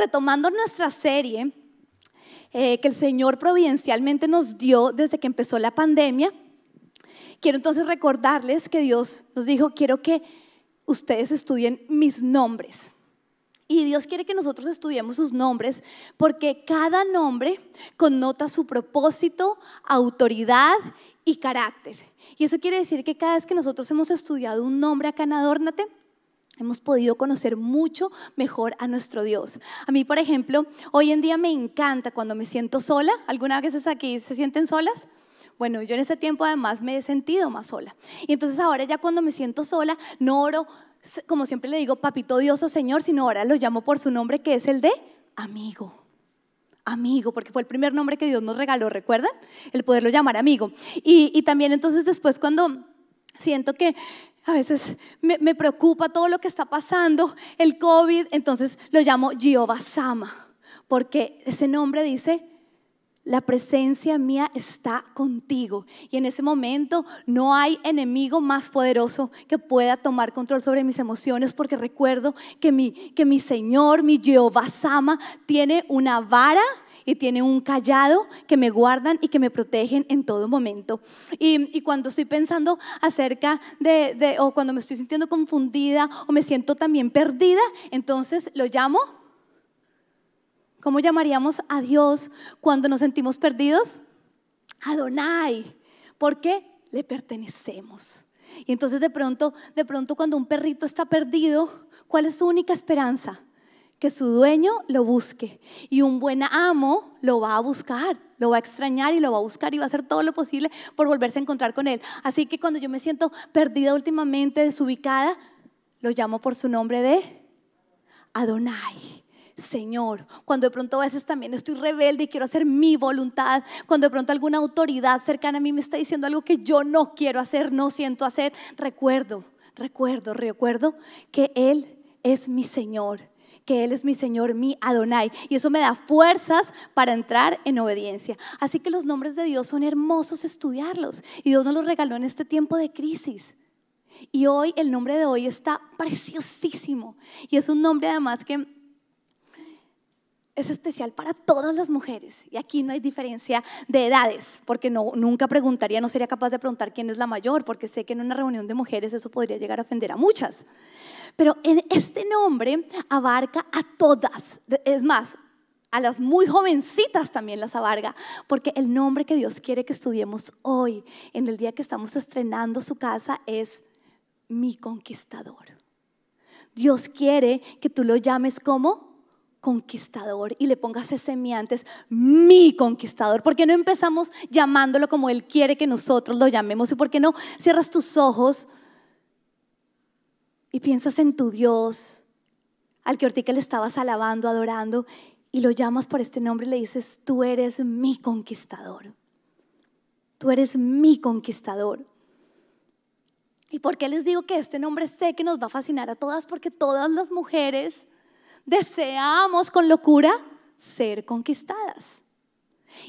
retomando nuestra serie eh, que el Señor providencialmente nos dio desde que empezó la pandemia, quiero entonces recordarles que Dios nos dijo, quiero que ustedes estudien mis nombres. Y Dios quiere que nosotros estudiemos sus nombres porque cada nombre connota su propósito, autoridad y carácter. Y eso quiere decir que cada vez que nosotros hemos estudiado un nombre acá en Adórnate, hemos podido conocer mucho mejor a nuestro Dios. A mí, por ejemplo, hoy en día me encanta cuando me siento sola. ¿Alguna vez aquí se sienten solas? Bueno, yo en ese tiempo además me he sentido más sola. Y entonces ahora ya cuando me siento sola, no oro como siempre le digo, papito Dios o Señor, sino ahora lo llamo por su nombre que es el de amigo. Amigo, porque fue el primer nombre que Dios nos regaló, ¿recuerdan? El poderlo llamar amigo. Y, también entonces después cuando siento que a veces me, preocupa todo lo que está pasando, el COVID, entonces lo llamo Jehová Sama, porque ese nombre dice la presencia mía está contigo. Y en ese momento no hay enemigo más poderoso que pueda tomar control sobre mis emociones porque recuerdo que mi, que mi Señor, mi Jehová Sama, tiene una vara y tiene un callado que me guardan y que me protegen en todo momento. Y, cuando estoy pensando acerca de, de, o cuando me estoy sintiendo confundida o me siento también perdida, entonces lo llamo ¿Cómo llamaríamos a Dios cuando nos sentimos perdidos? Adonai, porque le pertenecemos. Y entonces de pronto, de pronto cuando un perrito está perdido, ¿cuál es su única esperanza? Que su dueño lo busque. Y un buen amo lo va a buscar, lo va a extrañar y lo va a buscar y va a hacer todo lo posible por volverse a encontrar con él. Así que cuando yo me siento perdida últimamente, desubicada, lo llamo por su nombre de Adonai. Señor, cuando de pronto a veces también estoy rebelde y quiero hacer mi voluntad, cuando de pronto alguna autoridad cercana a mí me está diciendo algo que yo no quiero hacer, no siento hacer, recuerdo, recuerdo, recuerdo que Él es mi Señor, que Él es mi Señor, mi Adonai. Y eso me da fuerzas para entrar en obediencia. Así que los nombres de Dios son hermosos estudiarlos. Y Dios nos los regaló en este tiempo de crisis. Y hoy el nombre de hoy está preciosísimo. Y es un nombre además que es especial para todas las mujeres. Y aquí no hay diferencia de edades, porque no, nunca preguntaría, no sería capaz de preguntar quién es la mayor, porque sé que en una reunión de mujeres eso podría llegar a ofender a muchas. Pero en este nombre abarca a todas. Es más, a las muy jovencitas también las abarca, porque el nombre que Dios quiere que estudiemos hoy, en el día que estamos estrenando su casa, es mi conquistador. Dios quiere que tú lo llames como conquistador y le pongas ese mi antes, mi conquistador. ¿Por qué no empezamos llamándolo como Él quiere que nosotros lo llamemos? ¿Y por qué no cierras tus ojos y piensas en tu Dios, al que ahorita le estabas alabando, adorando, y lo llamas por este nombre y le dices, tú eres mi conquistador. Tú eres mi conquistador. ¿Y por qué les digo que este nombre sé que nos va a fascinar a todas? Porque todas las mujeres deseamos con locura ser conquistadas.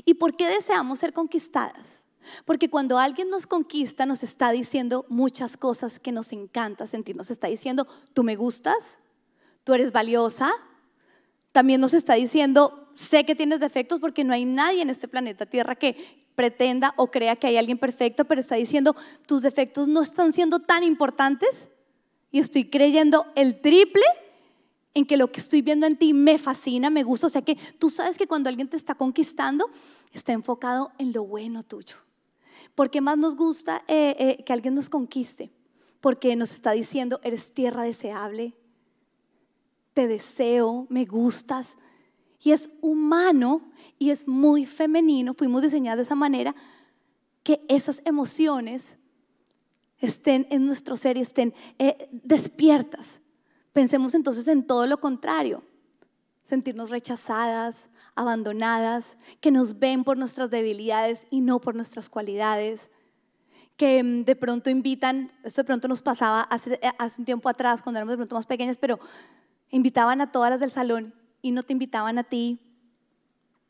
¿Y por qué deseamos ser conquistadas? Porque cuando alguien nos conquista nos está diciendo muchas cosas que nos encanta sentir. Nos está diciendo, tú me gustas, tú eres valiosa. También nos está diciendo, sé que tienes defectos porque no hay nadie en este planeta Tierra que pretenda o crea que hay alguien perfecto, pero está diciendo, tus defectos no están siendo tan importantes y estoy creyendo el triple en que lo que estoy viendo en ti me fascina, me gusta. O sea que tú sabes que cuando alguien te está conquistando, está enfocado en lo bueno tuyo. Porque más nos gusta eh, eh, que alguien nos conquiste? Porque nos está diciendo, eres tierra deseable, te deseo, me gustas. Y es humano y es muy femenino, fuimos diseñados de esa manera, que esas emociones estén en nuestro ser y estén eh, despiertas. Pensemos entonces en todo lo contrario, sentirnos rechazadas, abandonadas, que nos ven por nuestras debilidades y no por nuestras cualidades, que mm, de pronto invitan, esto de pronto nos pasaba hace, eh, hace un tiempo atrás, cuando éramos de pronto más pequeñas, pero invitaban a todas las del salón y no te invitaban a ti.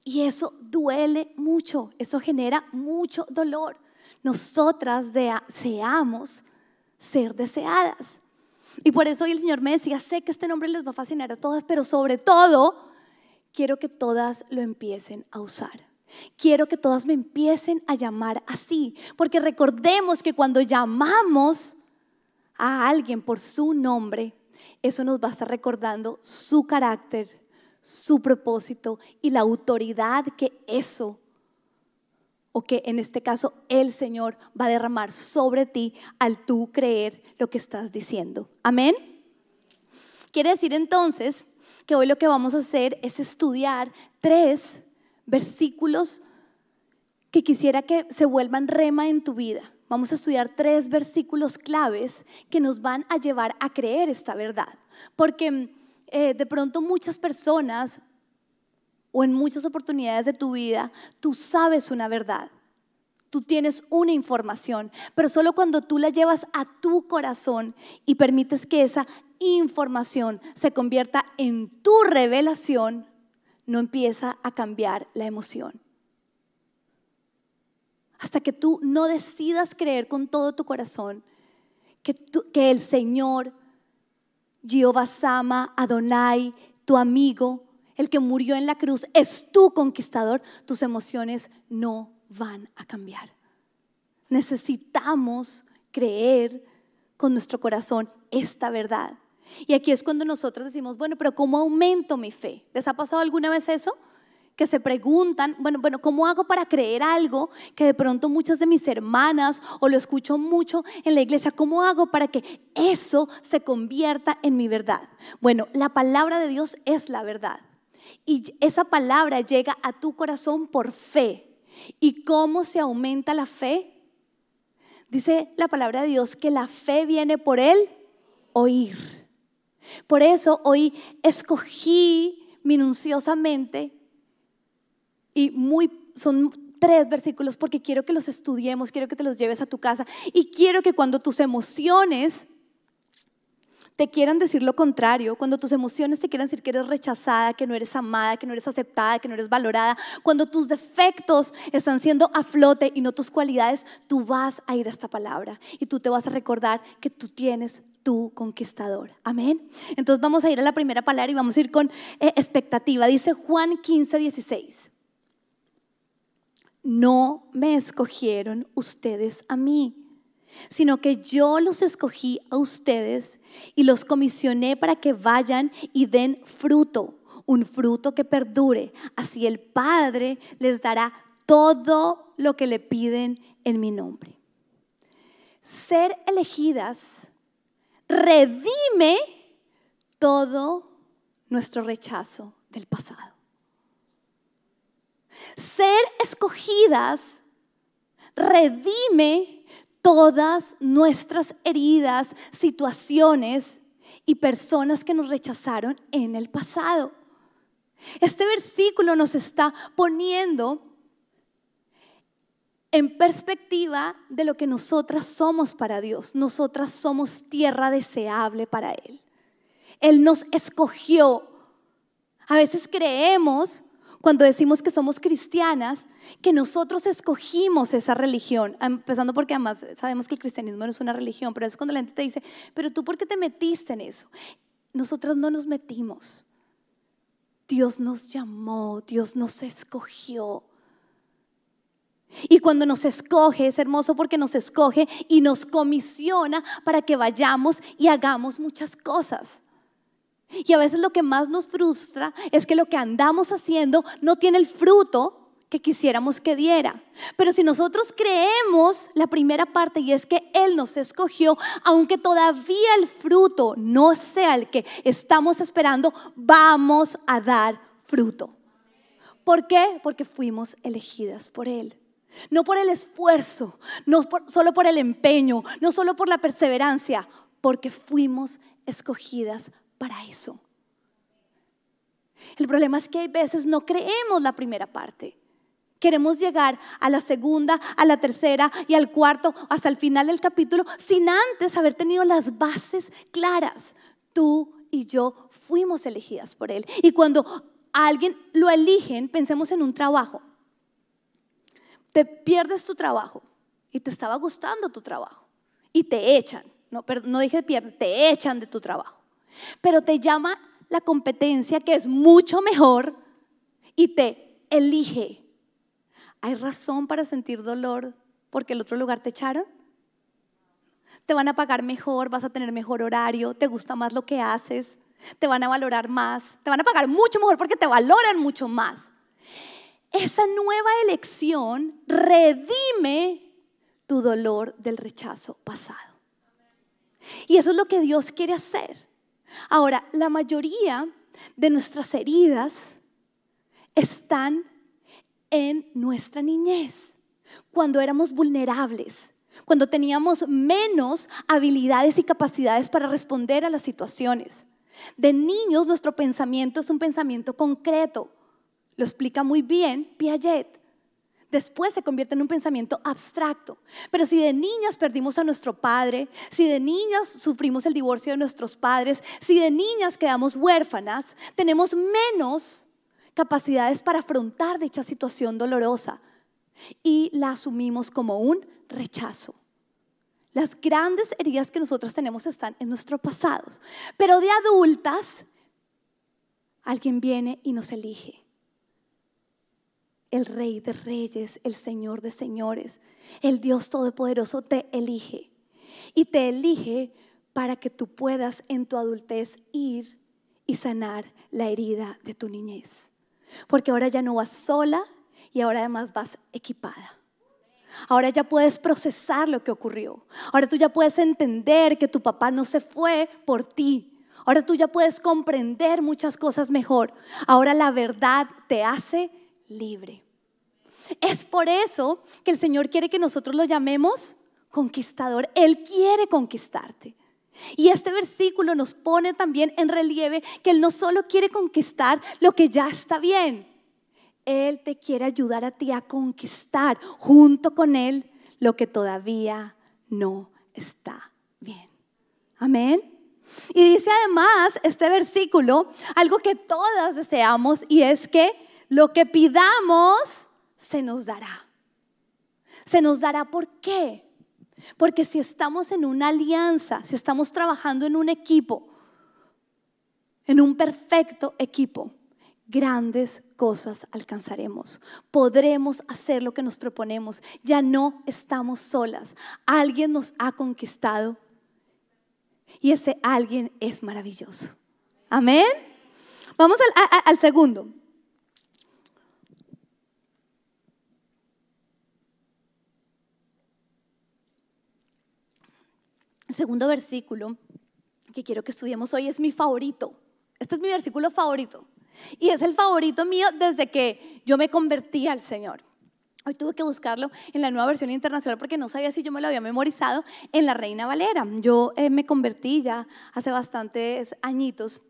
Y eso duele mucho, eso genera mucho dolor. Nosotras deseamos ser deseadas. Y por eso hoy el Señor me decía, sé que este nombre les va a fascinar a todas, pero sobre todo quiero que todas lo empiecen a usar. Quiero que todas me empiecen a llamar así, porque recordemos que cuando llamamos a alguien por su nombre, eso nos va a estar recordando su carácter, su propósito y la autoridad que eso, o que en este caso el Señor va a derramar sobre ti al tú creer lo que estás diciendo. Amén. Quiere decir entonces que hoy lo que vamos a hacer es estudiar tres versículos que quisiera que se vuelvan rema en tu vida. Vamos a estudiar tres versículos claves que nos van a llevar a creer esta verdad. Porque eh, de pronto muchas personas o en muchas oportunidades de tu vida, tú sabes una verdad. Tú tienes una información, pero solo cuando tú la llevas a tu corazón y permites que esa información se convierta en tu revelación, no empieza a cambiar la emoción. Hasta que tú no decidas creer con todo tu corazón que, que el Señor, Jehová Sama, Adonai, tu amigo, el que murió en la cruz, es tu conquistador, tus emociones no van a cambiar. Necesitamos creer con nuestro corazón esta verdad. Y aquí es cuando nosotros decimos, bueno, pero ¿cómo aumento mi fe? ¿Les ha pasado alguna vez eso? Que se preguntan, bueno, bueno, ¿cómo hago para creer algo que de pronto muchas de mis hermanas o lo escucho mucho en la iglesia? ¿Cómo hago para que eso se convierta en mi verdad? Bueno, la palabra de Dios es la verdad. Y esa palabra llega a tu corazón por fe. ¿Y cómo se aumenta la fe? Dice la palabra de Dios que la fe viene por el oír. Por eso hoy escogí minuciosamente y muy son tres versículos porque quiero que los estudiemos, quiero que te los lleves a tu casa y quiero que cuando tus emociones te quieran decir lo contrario, cuando tus emociones te quieran decir que eres rechazada, que no eres amada, que no eres aceptada, que no eres valorada, cuando tus defectos están siendo a flote y no tus cualidades, tú vas a ir a esta palabra y tú te vas a recordar que tú tienes tu conquistador. Amén. Entonces vamos a ir a la primera palabra y vamos a ir con eh, expectativa. Dice Juan 15, 16. No me escogieron ustedes a mí, sino que yo los escogí a ustedes y los comisioné para que vayan y den fruto, un fruto que perdure. Así el Padre les dará todo lo que le piden en mi nombre. Ser elegidas redime todo nuestro rechazo del pasado. Ser escogidas redime todas nuestras heridas, situaciones y personas que nos rechazaron en el pasado. Este versículo nos está poniendo en perspectiva de lo que nosotras somos para Dios. Nosotras somos tierra deseable para Él. Él nos escogió. A veces creemos, cuando decimos que somos cristianas, que nosotros escogimos esa religión, empezando porque además sabemos que el cristianismo no es una religión, pero es cuando la gente te dice, pero tú por qué te metiste en eso? Nosotras no nos metimos. Dios nos llamó, Dios nos escogió. Y cuando nos escoge, es hermoso porque nos escoge y nos comisiona para que vayamos y hagamos muchas cosas. Y a veces lo que más nos frustra es que lo que andamos haciendo no tiene el fruto que quisiéramos que diera. Pero si nosotros creemos la primera parte y es que Él nos escogió, aunque todavía el fruto no sea el que estamos esperando, vamos a dar fruto. ¿Por qué? Porque fuimos elegidas por Él. No por el esfuerzo, no solo por el empeño, no solo por la perseverancia, porque fuimos escogidas para eso. El problema es que hay veces no creemos la primera parte. Queremos llegar a la segunda, a la tercera y al cuarto, hasta el final del capítulo, sin antes haber tenido las bases claras. Tú y yo fuimos elegidas por Él. Y cuando alguien lo eligen, pensemos en un trabajo te pierdes tu trabajo y te estaba gustando tu trabajo y te echan, no, no dije pierde, te echan de tu trabajo, pero te llama la competencia que es mucho mejor y te elige, ¿hay razón para sentir dolor porque el otro lugar te echaron? Te van a pagar mejor, vas a tener mejor horario, te gusta más lo que haces, te van a valorar más, te van a pagar mucho mejor porque te valoran mucho más. Esa nueva elección redime tu dolor del rechazo pasado. Y eso es lo que Dios quiere hacer. Ahora, la mayoría de nuestras heridas están en nuestra niñez, cuando éramos vulnerables, cuando teníamos menos habilidades y capacidades para responder a las situaciones. De niños nuestro pensamiento es un pensamiento concreto. Lo explica muy bien Piaget después se convierte en un pensamiento abstracto. Pero si de niñas perdimos a nuestro padre, si de niñas sufrimos el divorcio de nuestros padres, si de niñas quedamos huérfanas, tenemos menos capacidades para afrontar dicha situación dolorosa y la asumimos como un rechazo. Las grandes heridas que nosotros tenemos están en nuestro pasado, pero de adultas alguien viene y nos elige el Rey de Reyes, el Señor de Señores, el Dios Todopoderoso te elige. Y te elige para que tú puedas en tu adultez ir y sanar la herida de tu niñez. Porque ahora ya no vas sola y ahora además vas equipada. Ahora ya puedes procesar lo que ocurrió. Ahora tú ya puedes entender que tu papá no se fue por ti. Ahora tú ya puedes comprender muchas cosas mejor. Ahora la verdad te hace libre. Es por eso que el Señor quiere que nosotros lo llamemos conquistador. Él quiere conquistarte. Y este versículo nos pone también en relieve que Él no solo quiere conquistar lo que ya está bien, Él te quiere ayudar a ti a conquistar junto con Él lo que todavía no está bien. Amén. Y dice además este versículo algo que todas deseamos y es que lo que pidamos se nos dará. Se nos dará ¿por qué? Porque si estamos en una alianza, si estamos trabajando en un equipo, en un perfecto equipo, grandes cosas alcanzaremos. Podremos hacer lo que nos proponemos. Ya no estamos solas. Alguien nos ha conquistado y ese alguien es maravilloso. Amén. Vamos al, al segundo. El segundo versículo que quiero que estudiemos hoy es mi favorito. Este es mi versículo favorito. Y es el favorito mío desde que yo me convertí al Señor. Hoy tuve que buscarlo en la nueva versión internacional porque no sabía si yo me lo había memorizado en la Reina Valera. Yo eh, me convertí ya hace bastantes añitos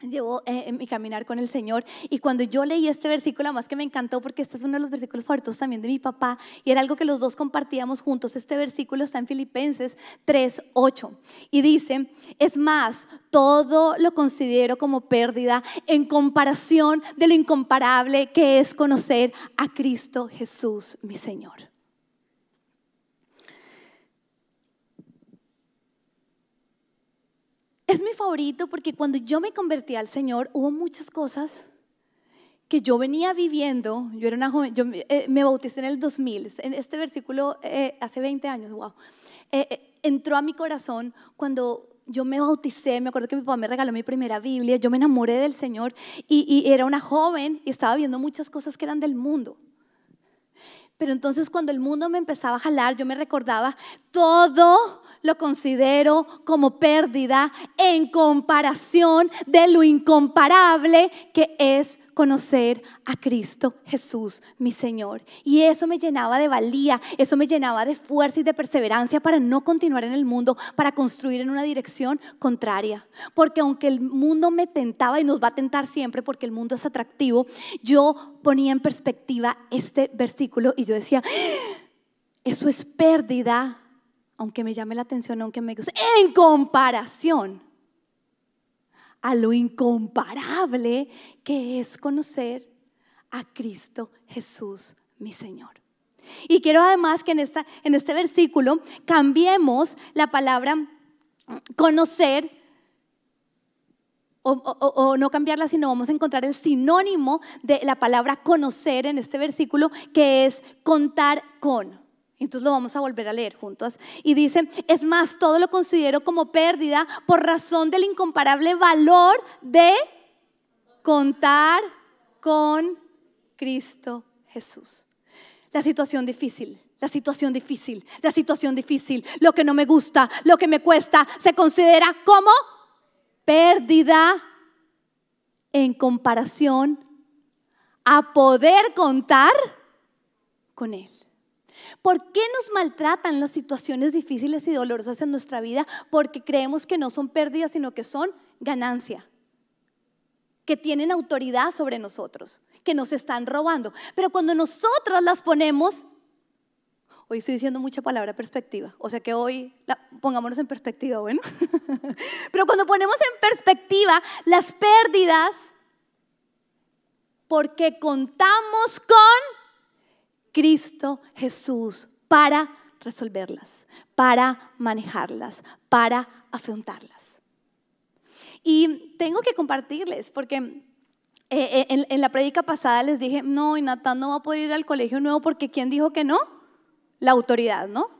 llevo eh, mi caminar con el Señor. Y cuando yo leí este versículo, más que me encantó porque este es uno de los versículos favoritos también de mi papá y era algo que los dos compartíamos juntos. Este versículo está en Filipenses 3, 8 y dice, es más, todo lo considero como pérdida en comparación de lo incomparable que es conocer a Cristo Jesús, mi Señor. Es mi favorito porque cuando yo me convertí al Señor hubo muchas cosas que yo venía viviendo. Yo era una joven, yo eh, me bauticé en el 2000. En este versículo eh, hace 20 años, wow. Eh, entró a mi corazón cuando yo me bauticé, me acuerdo que mi papá me regaló mi primera Biblia, yo me enamoré del Señor y, y, era una joven y estaba viendo muchas cosas que eran del mundo. Pero entonces cuando el mundo me empezaba a jalar, yo me recordaba todo lo considero como pérdida en comparación de lo incomparable que es conocer a Cristo Jesús, mi Señor. Y eso me llenaba de valía, eso me llenaba de fuerza y de perseverancia para no continuar en el mundo, para construir en una dirección contraria. Porque aunque el mundo me tentaba y nos va a tentar siempre porque el mundo es atractivo, yo ponía en perspectiva este versículo y yo decía, ¡Ah! eso es pérdida aunque me llame la atención, aunque me guste, en comparación a lo incomparable que es conocer a Cristo Jesús, mi Señor. Y quiero además que en, esta, en este versículo cambiemos la palabra conocer o, no cambiarla, sino vamos a encontrar el sinónimo de la palabra conocer en este versículo, que es contar con. Entonces lo vamos a volver a leer juntos. Y dice, es más, todo lo considero como pérdida por razón del incomparable valor de contar con Cristo Jesús. La situación difícil, la situación difícil, la situación difícil, lo que no me gusta, lo que me cuesta, se considera como pérdida en comparación a poder contar con Él. ¿Por qué nos maltratan las situaciones difíciles y dolorosas en nuestra vida? Porque creemos que no son pérdidas, sino que son ganancia, que tienen autoridad sobre nosotros, que nos están robando. Pero cuando nosotros las ponemos Hoy estoy diciendo mucha palabra perspectiva, o sea que hoy pongámonos en perspectiva, bueno. Pero cuando ponemos en perspectiva las pérdidas, porque contamos con Cristo Jesús para resolverlas, para manejarlas, para afrontarlas. Y tengo que compartirles, porque eh, eh, en, la prédica pasada les dije, no, y Natán no va a poder ir al colegio nuevo porque ¿quién dijo que no? la autoridad, ¿no?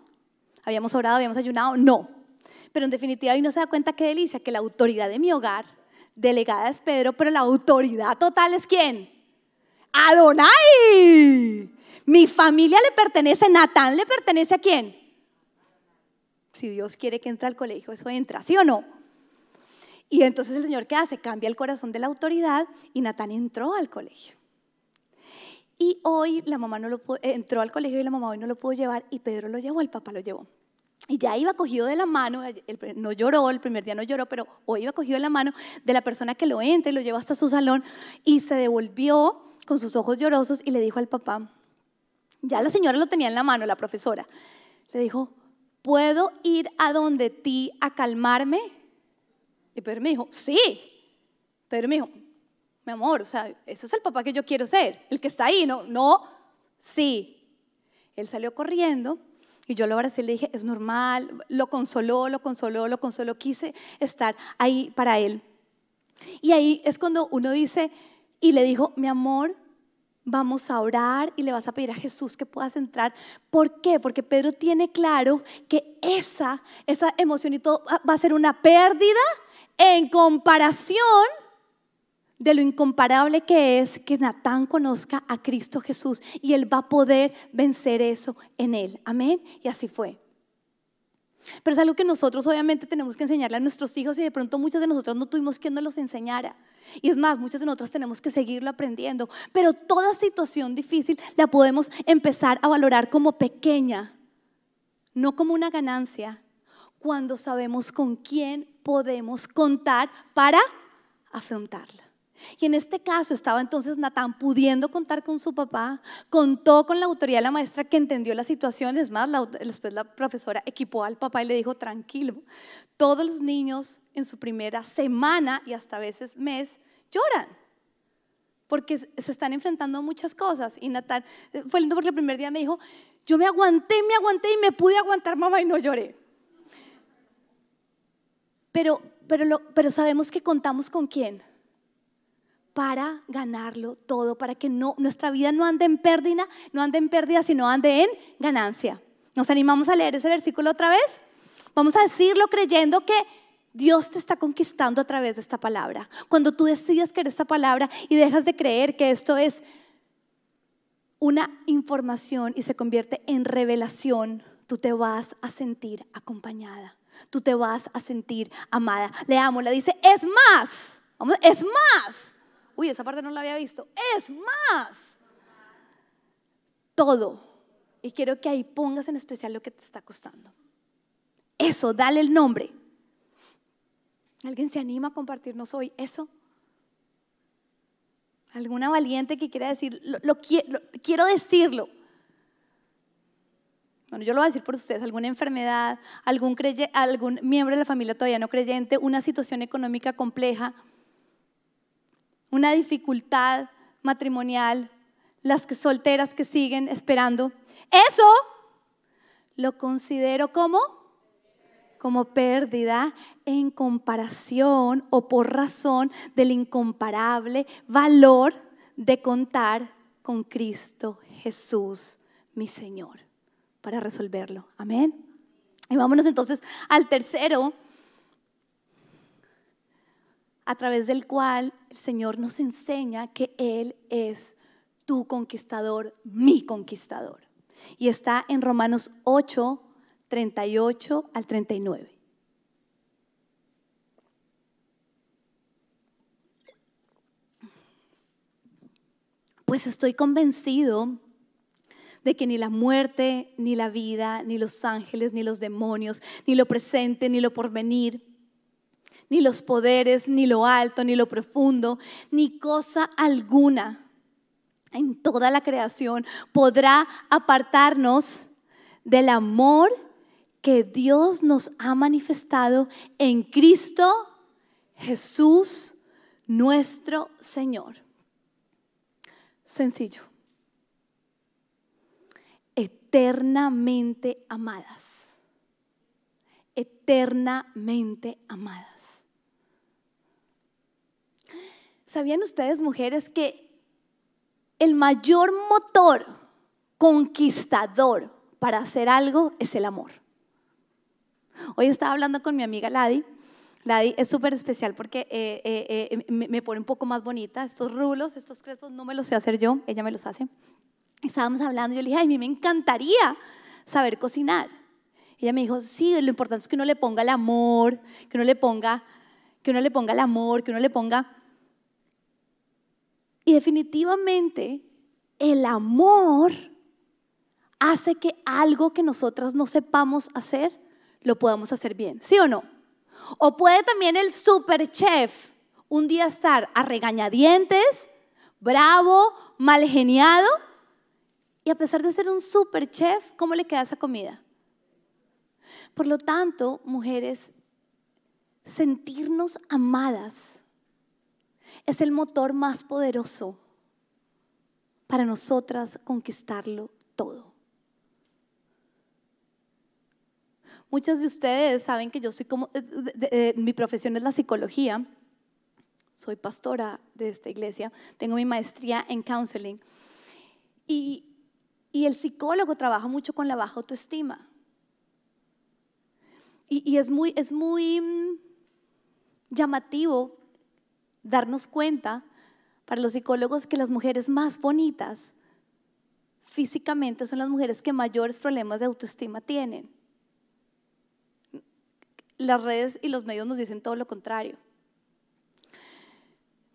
Habíamos orado, habíamos ayunado, no. Pero en definitiva, ahí no se da cuenta qué delicia, que la autoridad de mi hogar, delegada es Pedro, pero la autoridad total es quién? Adonai. Mi familia le pertenece, Natán le pertenece a quién? Si Dios quiere que entre al colegio, eso entra, ¿sí o no? Y entonces el Señor, ¿qué hace? Cambia el corazón de la autoridad y Natán entró al colegio. Y hoy la mamá no lo entró al colegio la mamá hoy no lo pudo llevar y Pedro lo llevó, el papá lo llevó. Y ya iba cogido de la mano, no lloró, el primer día no lloró, pero hoy iba cogido de la mano de la persona que lo entra y lo llevó hasta su salón y se devolvió con sus ojos llorosos y le dijo al papá, ya la señora lo tenía en la mano, la profesora, le dijo, ¿puedo ir a donde ti a calmarme? Y Pedro me dijo, sí. Pedro me dijo, mi amor, o sea, ese es el papá que yo quiero ser, el que está ahí, ¿no? No, sí. Él salió corriendo y yo lo abracé y le dije, es normal, lo consoló, lo consoló, lo consoló, quise estar ahí para él. Y ahí es cuando uno dice, y le dijo, mi amor, vamos a orar y le vas a pedir a Jesús que puedas entrar. ¿Por qué? Porque Pedro tiene claro que esa, esa emoción y todo va a ser una pérdida en comparación de lo incomparable que es que Natán conozca a Cristo Jesús y él va a poder vencer eso en él. Amén. Y así fue. Pero es algo que nosotros obviamente tenemos que enseñarle a nuestros hijos y de pronto muchas de nosotros no tuvimos quien nos los enseñara. Y es más, muchas de nosotras tenemos que seguirlo aprendiendo. Pero toda situación difícil la podemos empezar a valorar como pequeña, no como una ganancia, cuando sabemos con quién podemos contar para afrontarla. Y en este caso estaba entonces Natán pudiendo contar con su papá, contó con la autoridad de la maestra que entendió la situación, es más, después la profesora equipó al papá y le dijo, tranquilo, todos los niños en su primera semana y hasta a veces mes lloran porque se están enfrentando a muchas cosas. Y Natán fue lindo porque el primer día me dijo, yo me aguanté, me aguanté y me pude aguantar, mamá, y no lloré. Pero, pero, pero sabemos que contamos con quién para ganarlo todo, para que no, nuestra vida no ande en pérdida, no ande en pérdida, sino ande en ganancia. ¿Nos animamos a leer ese versículo otra vez? Vamos a decirlo creyendo que Dios te está conquistando a través de esta palabra. Cuando tú decides creer esta palabra y dejas de creer que esto es una información y se convierte en revelación, tú te vas a sentir acompañada. Tú te vas a sentir amada. Leámosla, dice, es más, es más Uy, esa parte no la había visto. Es más. Todo. Y quiero que ahí pongas en especial lo que te está costando. Eso, dale el nombre. ¿Alguien se anima a compartirnos hoy eso? ¿Alguna valiente que quiera decir, lo, quiero decirlo? Bueno, yo lo voy a decir por ustedes, alguna enfermedad, algún, algún miembro de la familia todavía no creyente, una situación económica compleja, una dificultad matrimonial, las que solteras que siguen esperando. Eso lo considero como como pérdida en comparación o por razón del incomparable valor de contar con Cristo Jesús, mi Señor, para resolverlo. Amén. Y vámonos entonces al tercero, a través del cual el Señor nos enseña que Él es tu conquistador, mi conquistador. Y está en Romanos 8, 38 al 39. Pues estoy convencido de que ni la muerte, ni la vida, ni los ángeles, ni los demonios, ni lo presente, ni lo porvenir, ni los poderes, ni lo alto, ni lo profundo, ni cosa alguna en toda la creación podrá apartarnos del amor que Dios nos ha manifestado en Cristo Jesús, nuestro Señor. Sencillo. Eternamente amadas. Eternamente amadas. ¿Sabían ustedes, mujeres, que el mayor motor conquistador para hacer algo es el amor? Hoy estaba hablando con mi amiga Ladi. Ladi es súper especial porque eh, eh, eh, me, pone un poco más bonita. Estos rulos, estos crespos, no me los sé hacer yo, ella me los hace. Estábamos hablando y yo le dije, ay, a mí me encantaría saber cocinar. Ella me dijo, sí, lo importante es que uno le ponga el amor, que uno le ponga, que uno le ponga el amor, que uno le ponga... Y definitivamente el amor hace que algo que nosotras no sepamos hacer, lo podamos hacer bien, ¿sí o no? O puede también el super chef un día estar a regañadientes, bravo, mal geniado, y a pesar de ser un super chef, ¿cómo le queda esa comida? Por lo tanto, mujeres, sentirnos amadas es el motor más poderoso para nosotras conquistarlo todo. Muchas de ustedes saben que yo soy como, eh, eh, mi profesión es la psicología, soy pastora de esta iglesia, tengo mi maestría en counseling y, y el psicólogo trabaja mucho con la baja autoestima. Y, y es muy, es muy mm, llamativo darnos cuenta para los psicólogos que las mujeres más bonitas físicamente son las mujeres que mayores problemas de autoestima tienen las redes y los medios nos dicen todo lo contrario.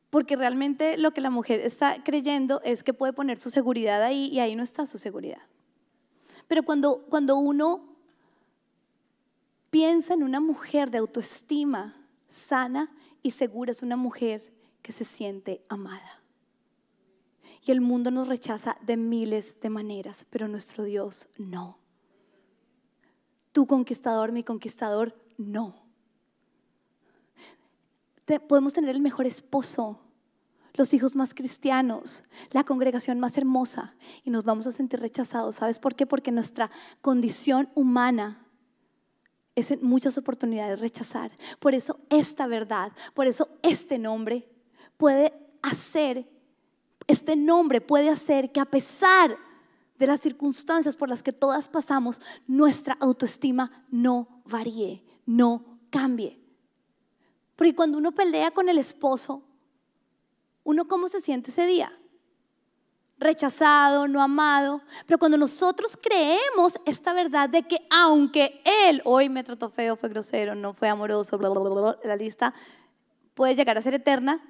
Porque realmente lo que la mujer está creyendo es que puede poner su seguridad ahí y ahí no está su seguridad. Pero cuando, cuando uno piensa en una mujer de autoestima sana y segura, es una mujer que se siente amada. Y el mundo nos rechaza de miles de maneras, pero nuestro Dios no. Tu conquistador, mi conquistador, no. podemos tener el mejor esposo, los hijos más cristianos, la congregación más hermosa y nos vamos a sentir rechazados. ¿Sabes por qué? Porque nuestra condición humana en muchas oportunidades rechazar. Por eso esta verdad, por eso este nombre puede hacer, este nombre puede hacer que a pesar de las circunstancias por las que todas pasamos, nuestra autoestima no varíe, no cambie. Porque cuando uno pelea con el esposo, ¿uno cómo se siente ese día? Rechazado, no amado. Pero cuando nosotros creemos esta verdad de que aunque él hoy me trató feo, fue grosero, no fue amoroso, bla, bla, bla, la lista puede llegar a ser eterna,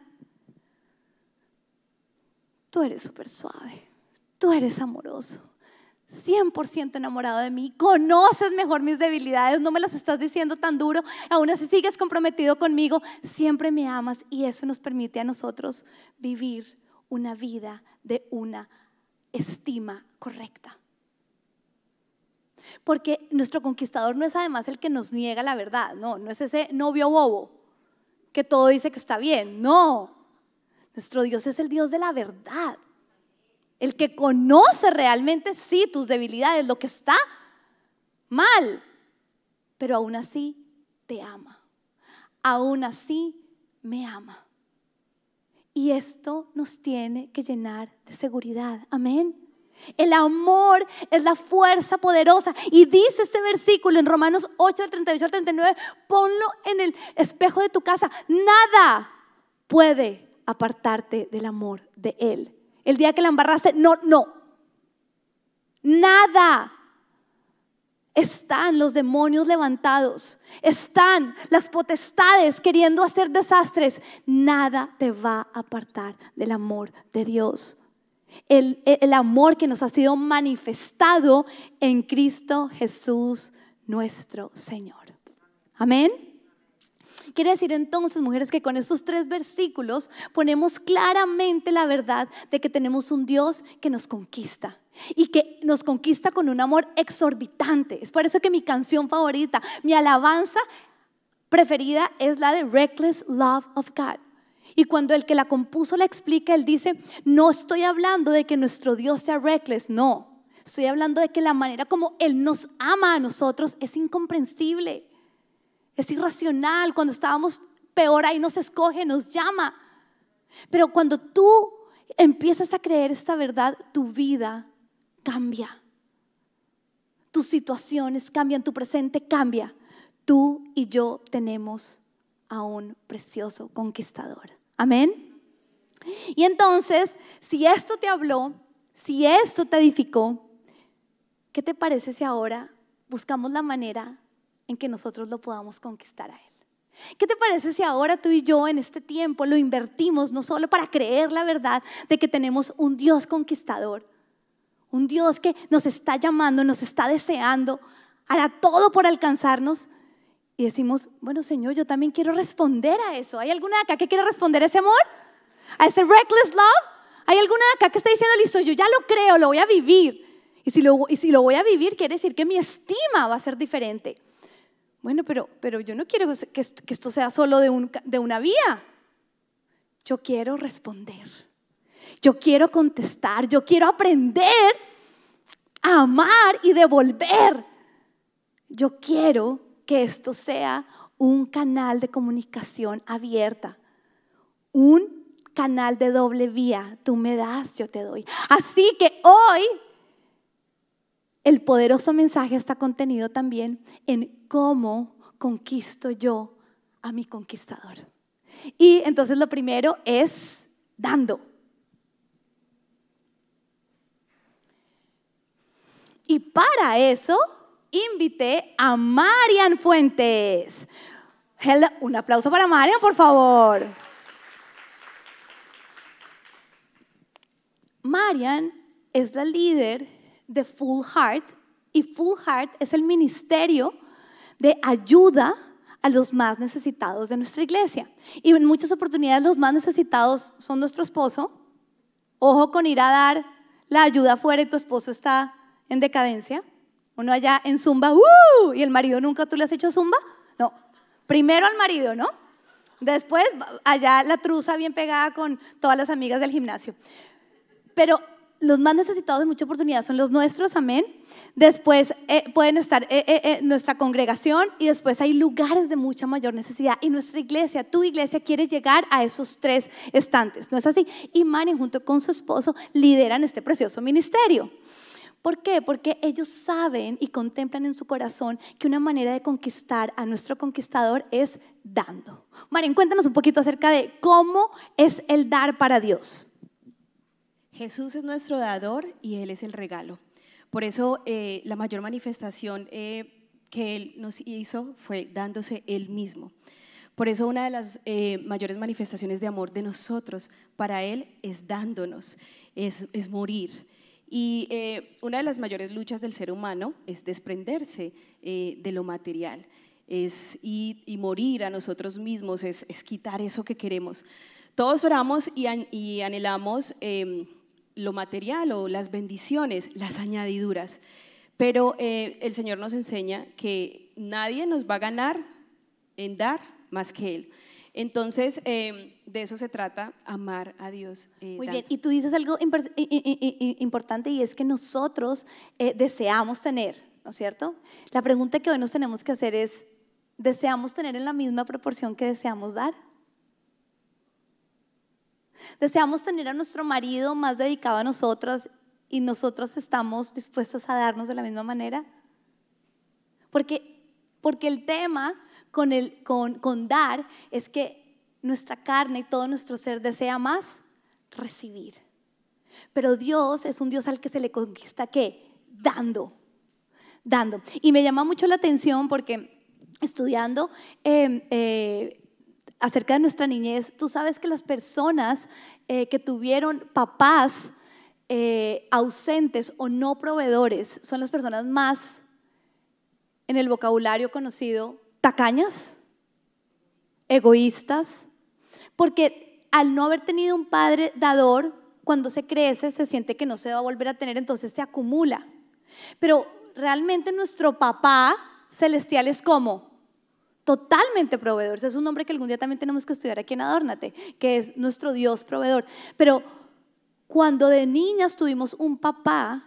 tú eres súper suave, tú eres amoroso, 100% enamorado de mí, conoces mejor mis debilidades, no me las estás diciendo tan duro, aún así sigues comprometido conmigo, siempre me amas y eso nos permite a nosotros vivir una vida de una estima correcta. Porque nuestro conquistador no es además el que nos niega la verdad, no, no es ese novio bobo que todo dice que está bien, no. Nuestro Dios es el Dios de la verdad el que conoce realmente, sí, tus debilidades, lo que está mal, pero aún así te ama. Aún así, me ama. Y esto nos tiene que llenar de seguridad. Amén. El amor es la fuerza poderosa. Y dice este versículo en Romanos 8, del 38 al 39, ponlo en el espejo de tu casa. Nada puede apartarte del amor de Él. El día que la embarraste, no, no. Nada. Están los demonios levantados, están las potestades queriendo hacer desastres. Nada te va a apartar del amor de Dios el, el amor que nos ha sido manifestado en Cristo Jesús nuestro Señor. Amén. Quiere decir entonces, mujeres, que con estos tres versículos ponemos claramente la verdad de que tenemos un Dios que nos conquista y que nos conquista con un amor exorbitante. Es por eso que mi canción favorita, mi alabanza preferida es la de Reckless Love of God. Y cuando el que la compuso la explica, él dice, no estoy hablando de que nuestro Dios sea reckless, no. Estoy hablando de que la manera como Él nos ama a nosotros es incomprensible, es irracional. Cuando estábamos peor, ahí nos escoge, nos llama. Pero cuando tú empiezas a creer esta verdad, tu vida cambia. Tus situaciones cambian, tu presente cambia. Tú y yo tenemos a un precioso conquistador. Amén. Y entonces, si esto te habló, si esto te edificó, ¿qué te parece si ahora buscamos la manera en que nosotros lo podamos conquistar a Él? ¿Qué te parece si ahora tú y yo en este tiempo lo invertimos no solo para creer la verdad de que tenemos un Dios conquistador, un Dios que nos está llamando, nos está deseando, hará todo por alcanzarnos, y decimos, bueno Señor, yo también quiero responder a eso. ¿Hay alguna de acá que quiere responder a ese amor? ¿A ese reckless love? ¿Hay alguna de acá que está diciendo, listo, yo ya lo creo, lo voy a vivir? Y si lo, voy a vivir, quiere decir que mi estima va a ser diferente. Bueno, pero, pero yo no quiero que esto, sea solo de una vía. Yo quiero responder. Yo quiero contestar. Yo quiero aprender a amar y devolver. Yo quiero que esto sea un canal de comunicación abierta, un canal de doble vía. Tú me das, yo te doy. Así que hoy el poderoso mensaje está contenido también en cómo conquisto yo a mi conquistador. Y entonces lo primero es dando. Y para eso invité a Marian Fuentes. Un aplauso para Marian, por favor. Marian es la líder de Full Heart y Full Heart es el ministerio de ayuda a los más necesitados de nuestra iglesia. Y en muchas oportunidades los más necesitados son nuestro esposo. Ojo con ir a dar la ayuda afuera y tu esposo está en decadencia. Uno allá en zumba, ¡uh! Y el marido nunca tú le has hecho zumba. No, primero al marido, ¿no? Después allá la truza bien pegada con todas las amigas del gimnasio. Pero los más necesitados de mucha oportunidad son los nuestros, amén. Después eh, pueden estar eh, eh, nuestra congregación y después hay lugares de mucha mayor necesidad. Y nuestra iglesia, tu iglesia, quiere llegar a esos tres estantes, ¿no es así? Y Mari, junto con su esposo, lideran este precioso ministerio. ¿Por qué? Porque ellos saben y contemplan en su corazón que una manera de conquistar a nuestro conquistador es dando. Marín, cuéntanos un poquito acerca de cómo es el dar para Dios. Jesús es nuestro dador y Él es el regalo. Por eso eh, la mayor manifestación eh, que Él nos hizo fue dándose Él mismo. Por eso una de las eh, mayores manifestaciones de amor de nosotros para Él es dándonos, es, es morir. Y eh, una de las mayores luchas del ser humano es desprenderse eh, de lo material, es y, morir a nosotros mismos, es, quitar eso que queremos. Todos oramos y, anhelamos em, lo material o las bendiciones, las añadiduras, pero eh, el Señor nos enseña que nadie nos va a ganar en dar más que Él. Entonces, em, de eso se trata, amar a Dios. Eh, Muy bien, y tú dices algo importante y es que nosotros eh, deseamos tener, ¿no es cierto? La pregunta que hoy nos tenemos que hacer es, deseamos tener en la misma proporción que deseamos dar. Deseamos tener a nuestro marido más dedicado a nosotras y nosotros estamos dispuestas a darnos de la misma manera. Porque, porque el tema con, el, con, con dar es que nuestra carne y todo nuestro ser desea más recibir. Pero Dios es un Dios al que se le conquista qué? Dando, dando. Y me llama mucho la atención porque estudiando em, eh, acerca de nuestra niñez, tú sabes que las personas eh, que tuvieron papás eh, ausentes o no proveedores son las personas más, en el vocabulario conocido, tacañas, egoístas, porque al no haber tenido un padre dador, cuando se crece se siente que no se va a volver a tener, entonces se acumula. Pero realmente nuestro papá celestial es como totalmente proveedor. es un nombre que algún día también tenemos que estudiar aquí en Adórnate, que es nuestro Dios proveedor. Pero cuando de niñas tuvimos un papá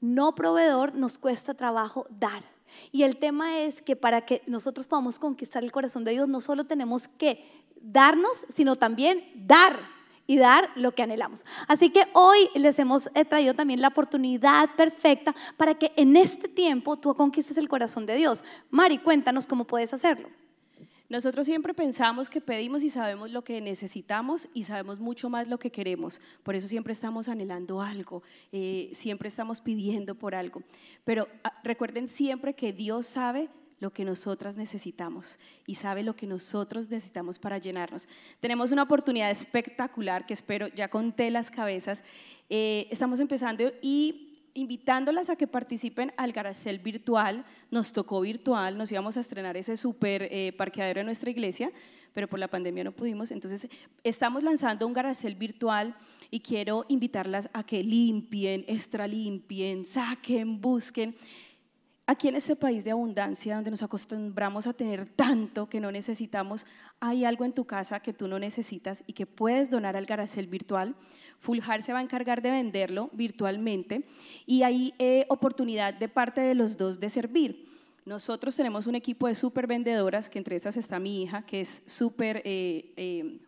no proveedor, nos cuesta trabajo dar. Y el tema es que para que nosotros podamos conquistar el corazón de Dios, no solo tenemos que darnos, sino también dar y dar lo que anhelamos. Así que hoy les hemos eh, traído también la oportunidad perfecta para que en este tiempo tú conquistes el corazón de Dios. Mari, cuéntanos cómo puedes hacerlo. Nosotros siempre pensamos que pedimos y sabemos lo que necesitamos y sabemos mucho más lo que queremos. Por eso siempre estamos anhelando algo, eh, siempre estamos pidiendo por algo. Pero ah, recuerden siempre que Dios sabe lo que nosotras necesitamos y sabe lo que nosotros necesitamos para llenarnos. Tenemos una oportunidad espectacular que espero, ya conté las cabezas, eh, estamos empezando y invitándolas a que participen al Garacel virtual. Nos tocó virtual, nos íbamos a estrenar ese super eh, parqueadero en nuestra iglesia, pero por la pandemia no pudimos. Entonces, estamos lanzando un Garacel virtual y quiero invitarlas a que limpien, extra limpien, saquen, busquen. Aquí en este país de abundancia, donde nos acostumbramos a tener tanto que no necesitamos, hay algo en tu casa que tú no necesitas y que puedes donar al Garacel virtual. Fuljar se va a encargar de venderlo virtualmente y hay eh, oportunidad de parte de los dos de servir. Nosotros tenemos un equipo de súper vendedoras, que entre esas está mi hija, que es súper... Eh, eh,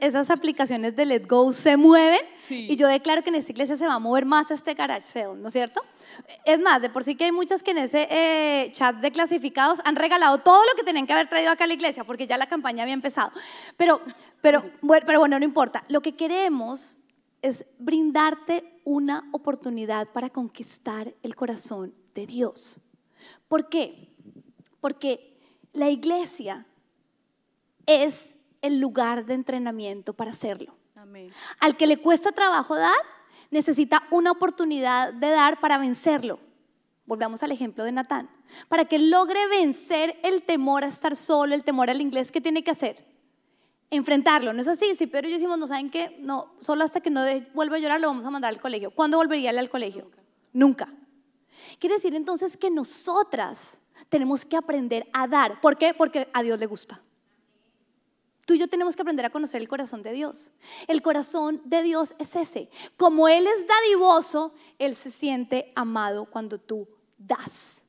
esas, aplicaciones de Let Go se mueven y yo declaro que en esta iglesia se va a mover más este garage sale, ¿no es cierto? Es más, de por sí que hay muchas que en ese eh, chat de clasificados han regalado todo lo que tenían que haber traído acá a la iglesia, porque ya la campaña había empezado. Pero, pero, pero bueno, no importa. Lo que queremos es brindarte una oportunidad para conquistar el corazón de Dios. ¿Por qué? Porque la iglesia es el lugar de entrenamiento para hacerlo. Al que le cuesta trabajo dar, necesita una oportunidad de dar para vencerlo. Volvamos al ejemplo de Natán. Para que logre vencer el temor a estar solo, el temor al inglés, ¿qué tiene que hacer? Enfrentarlo. ¿No es así? Si Pedro y yo decimos, no saben qué, no, solo hasta que no vuelva a llorar lo vamos a mandar al colegio. ¿Cuándo volvería él al colegio? Nunca. Nunca. Quiere decir entonces que nosotras tenemos que aprender a dar. ¿Por qué? Porque a Dios le gusta. Tú y yo tenemos que aprender a conocer el corazón de Dios. El corazón de Dios es ese. Como Él es dadivoso, Él se siente amado cuando tú das.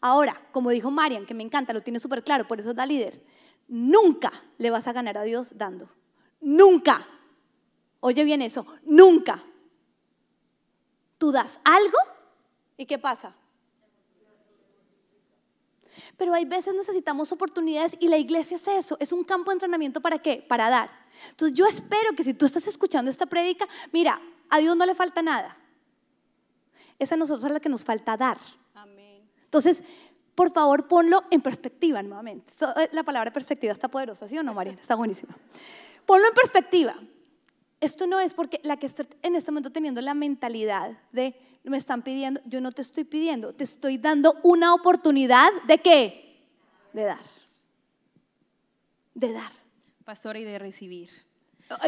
Ahora, como dijo Marian, que me encanta, lo tiene súper claro, por eso es la líder, nunca le vas a ganar a Dios dando. Nunca. Oye bien eso, nunca tú das algo y ¿qué pasa? Pero hay veces necesitamos oportunidades y la iglesia es eso, es un campo de entrenamiento para qué? Para dar. Entonces yo espero que si tú estás escuchando esta prédica, mira, a Dios no le falta nada. Es a nosotros a la que nos falta dar. Entonces, por favor, ponlo en perspectiva nuevamente. Eh, la palabra perspectiva está poderosa, ¿sí o no, María? Está buenísima. Ponlo en perspectiva. Esto no es porque la que está en este momento teniendo la mentalidad de me están pidiendo, yo no te estoy pidiendo, te estoy dando una oportunidad de qué? De dar. De dar. Pastora, y de recibir.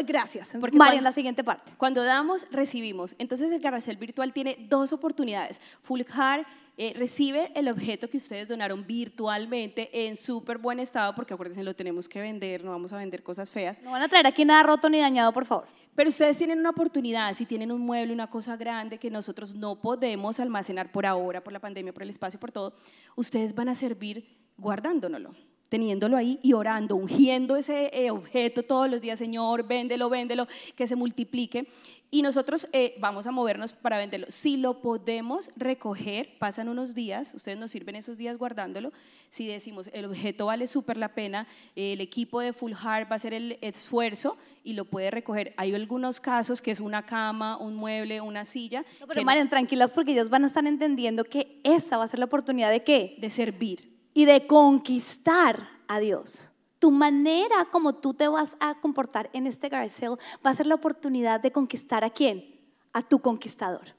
Gracias. Porque María, en la siguiente parte. Cuando damos, recibimos. Entonces el carrusel virtual tiene dos oportunidades. Fuljar eh, recibe el objeto que ustedes donaron virtualmente en súper buen estado, porque acuérdense, lo tenemos que vender, no vamos a vender cosas feas. No van a traer aquí nada roto ni dañado, por favor Pero ustedes tienen una oportunidad, si tienen un mueble, una cosa grande que nosotros no podemos almacenar por ahora, por la pandemia, por el espacio, por todo, ustedes van a servir guardándonoslo teniéndolo ahí y orando, ungiendo ese eh, objeto todos los días, Señor, véndelo, véndelo, que se multiplique. Y nosotros eh, vamos a movernos para venderlo. Si lo podemos recoger, pasan unos días, ustedes nos sirven esos días guardándolo. Si decimos, el objeto vale súper la pena, el equipo de Full Heart va a hacer el esfuerzo y lo puede recoger. Hay algunos casos que es una cama, un mueble, una silla. No, pero Marian, tranquilas porque ellos van a estar entendiendo que esa va a ser la oportunidad de qué? De servir y de conquistar a Dios. Tu manera como tú te vas a comportar en este garage va a ser la oportunidad de conquistar a quién? A tu conquistador.